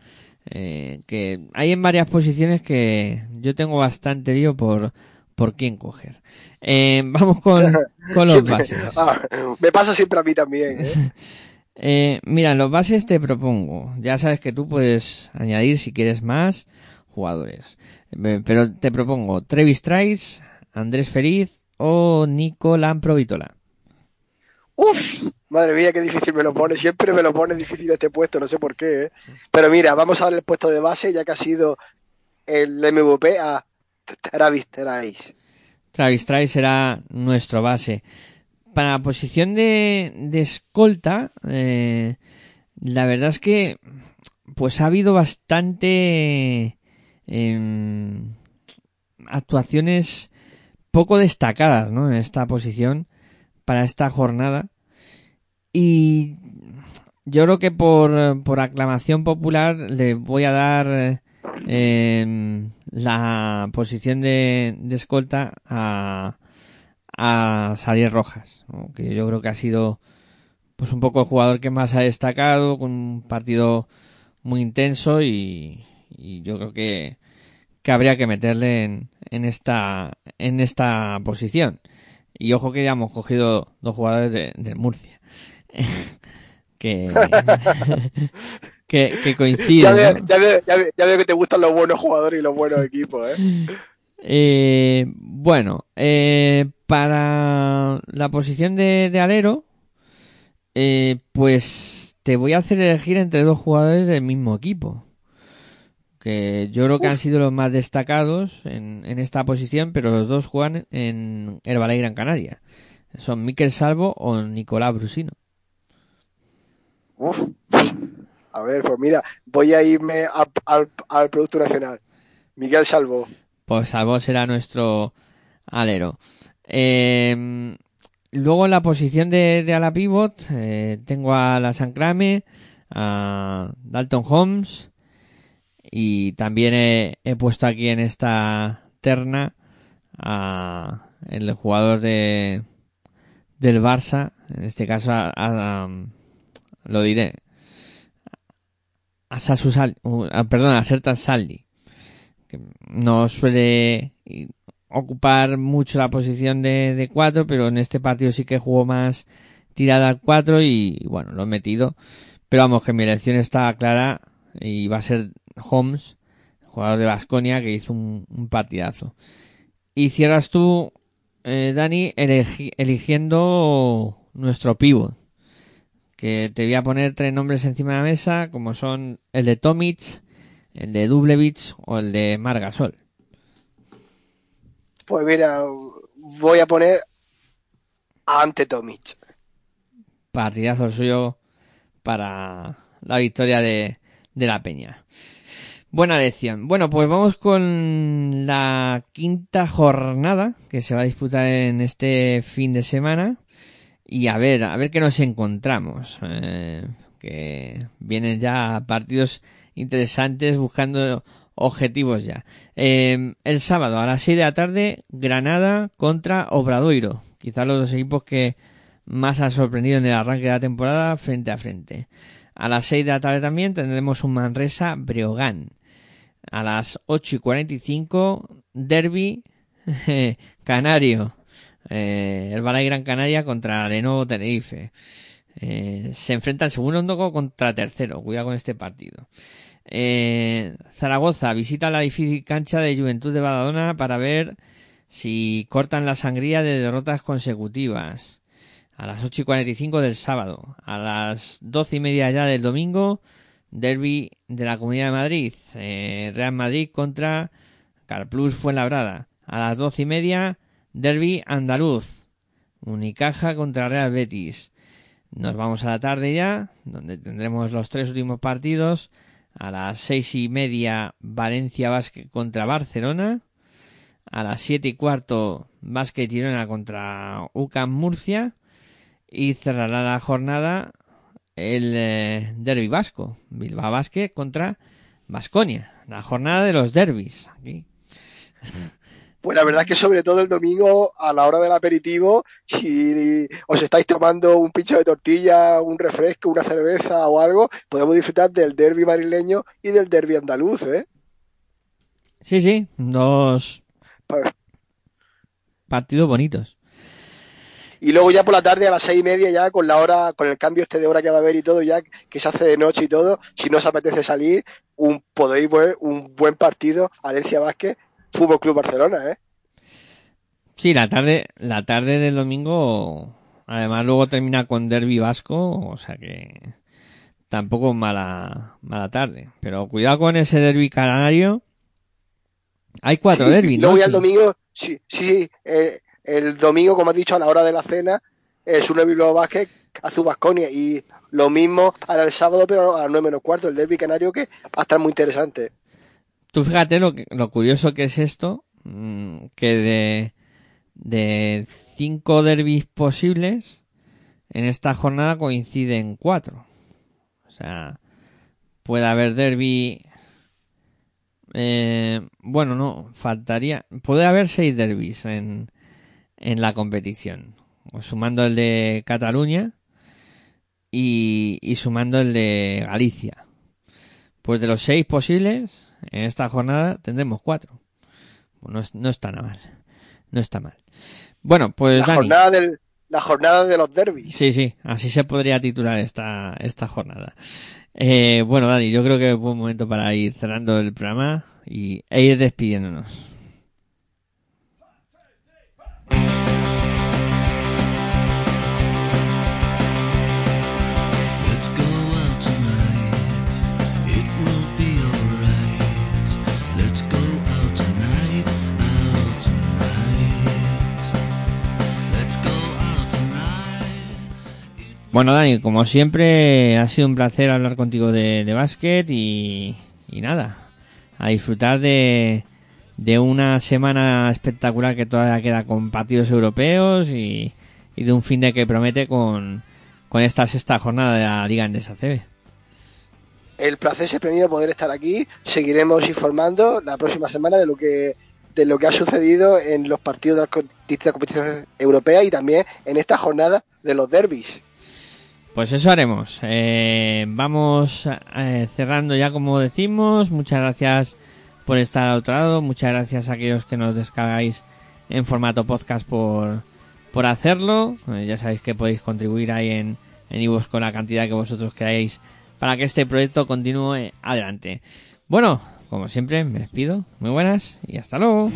Eh, que hay en varias posiciones que yo tengo bastante lío por, por quién coger. Eh, [laughs] vamos con, con los bases. [laughs] Ah, me pasa siempre a mí también. [laughs] ¿eh? Mira, los bases te propongo. Ya sabes que tú puedes añadir si quieres más jugadores. Pero te propongo Trevis Trice, Andrés Feliz o Nico Lamprovitola. Uf, madre mía, qué difícil me lo pone. Siempre me lo pone difícil este puesto, no sé por qué. ¿eh? Pero mira, vamos a darle el puesto de base, ya que ha sido el MVP a Travis Trice. Travis Trice será nuestro base. Para la posición de, de escolta, eh, la verdad es que pues ha habido bastante em, actuaciones poco destacadas ¿no? en esta posición para esta jornada. Y yo creo que por, por aclamación popular le voy a dar eh, la posición de, escolta a, a Sadier Rojas, ¿no? que yo creo que ha sido pues un poco el jugador que más ha destacado, con un partido muy intenso y yo creo que, que habría que meterle en, en esta en esta posición. Y ojo que ya hemos cogido dos jugadores de, de Murcia. [laughs] [laughs] que, que, que Ya coinciden. veo, ¿no? ya, veo, ya, veo, ya veo que te gustan los buenos jugadores y los buenos equipos. ¿eh? [laughs] Eh, bueno, eh, para la posición de, de alero, eh, pues te voy a hacer elegir entre dos jugadores del mismo equipo. Que yo creo que han sido los más destacados en, en esta posición, pero los dos juegan en Herbalife Gran Canaria. Son Miquel Salvo o Nicolás Brusino. Uf. A ver, pues mira, voy a irme a- al, al Producto Nacional. Miguel Salvo. Pues Salvo será nuestro alero. Eh, luego en la posición de, de ala pivot eh, tengo a la Sancrame, a Dalton Holmes y también he, puesto aquí en esta terna a el jugador de del Barça, en este caso a, lo diré, a Sasu Sal, perdón, a Sertan Saldi que no suele ocupar mucho la posición de, de 4, pero en este partido sí que jugó más tirada al 4 y bueno, lo he metido. Pero vamos, que mi elección está clara y va a ser Holmes, jugador de Basconia, que hizo un, un partidazo. Y cierras tú, eh, Dani, elegi- eligiendo nuestro pivot. Que te voy a poner tres nombres encima de la mesa, como son el de Tomic, el de Dublevich o el de Margasol. Pues mira, voy a poner ante Tomic. Partidazo suyo para la victoria de, de la Peña. Buena lección. Bueno, pues vamos con la quinta jornada que se va a disputar en este fin de semana. Y a ver, a ver qué nos encontramos. Eh, que vienen ya partidos interesantes buscando objetivos ya. Eh, el sábado a las 6 de la tarde, Granada contra Obradoiro. Quizás los dos equipos que más han sorprendido en el arranque de la temporada frente a frente. A las 6 de la tarde también tendremos un Manresa Breogán. A las 8 y 45, Derby [laughs] Canario. Eh, el Balay Gran Canaria contra Lenovo Tenerife. Eh, se enfrenta el segundo contra tercero. Cuidado con este partido. Eh, Zaragoza visita la difícil cancha de Juventud de Badalona para ver si cortan la sangría de derrotas consecutivas. A las 8 y 45 del sábado. A las 12 y media ya del domingo. Derby de la Comunidad de Madrid. Eh, Real Madrid contra Carplus Fuenlabrada. A las 12 y media. Derby andaluz. Unicaja contra Real Betis. Nos vamos a la tarde ya, donde tendremos los tres últimos partidos. A las seis y media, Valencia Basket contra Barcelona. A las siete y cuarto, Basket Girona contra UCAM Murcia. Y cerrará la jornada el eh, derby vasco. Bilbao Basket contra Basconia. La jornada de los derbis. Aquí. Pues la verdad es que sobre todo el domingo a la hora del aperitivo, si os estáis tomando un pincho de tortilla, un refresco, una cerveza o algo, podemos disfrutar del derby madrileño y del derby andaluz, ¿eh? Sí, sí, dos Pa- partidos bonitos. Y luego ya por la tarde a las seis y media ya con la hora, con el cambio este de hora que va a haber y todo ya, que se hace de noche y todo, si no os apetece salir, un, podéis ver un buen partido, Valencia Vázquez, Fútbol Club Barcelona, ¿eh? Sí, la tarde, la tarde del domingo, además luego termina con derby vasco, o sea que tampoco mala, mala tarde. Pero cuidado con ese derby canario. Hay cuatro Sí, derbis, ¿no? Luego ya el domingo, sí, sí, eh, el domingo, como has dicho, a la hora de la cena, es un Bilbao Vázquez hace Vasconia y lo mismo para el sábado, pero a las nueve menos cuarto, el derby canario que va a estar muy interesante. Tú fíjate lo, lo curioso que es esto, mm, que de, de cinco derbis posibles, en esta jornada coinciden cuatro. O sea, puede haber derby... Eh, bueno, no, faltaría... Puede haber seis derbis en, en la competición. Sumando el de Cataluña y, y sumando el de Galicia. Pues de los seis posibles, en esta jornada tendremos cuatro. Pues no, es- no está nada mal. No está mal. Bueno, pues La Dani. jornada del, la jornada de los derbis. Sí, sí, así se podría titular esta, esta jornada. Eh, bueno, Dani, yo creo que es buen momento para ir cerrando el programa y, e ir despidiéndonos. Bueno, Dani, como siempre, ha sido un placer hablar contigo de, de básquet y, nada, a disfrutar de, de una semana espectacular que todavía queda con partidos europeos y, de un fin de que promete con, con esta sexta jornada de la Liga Endesa CB. El placer es premio poder estar aquí. Seguiremos informando la próxima semana de lo que de lo que ha sucedido en los partidos de las distintas competiciones europeas y también en esta jornada de los derbis. Pues eso haremos. Eh, vamos eh, cerrando ya como decimos. Muchas gracias por estar al otro lado. Muchas gracias a aquellos que nos descargáis en formato podcast por, por hacerlo. Eh, ya sabéis que podéis contribuir ahí en en con la cantidad que vosotros queráis para que este proyecto continúe adelante. Bueno, como siempre, me despido. Muy buenas y hasta luego.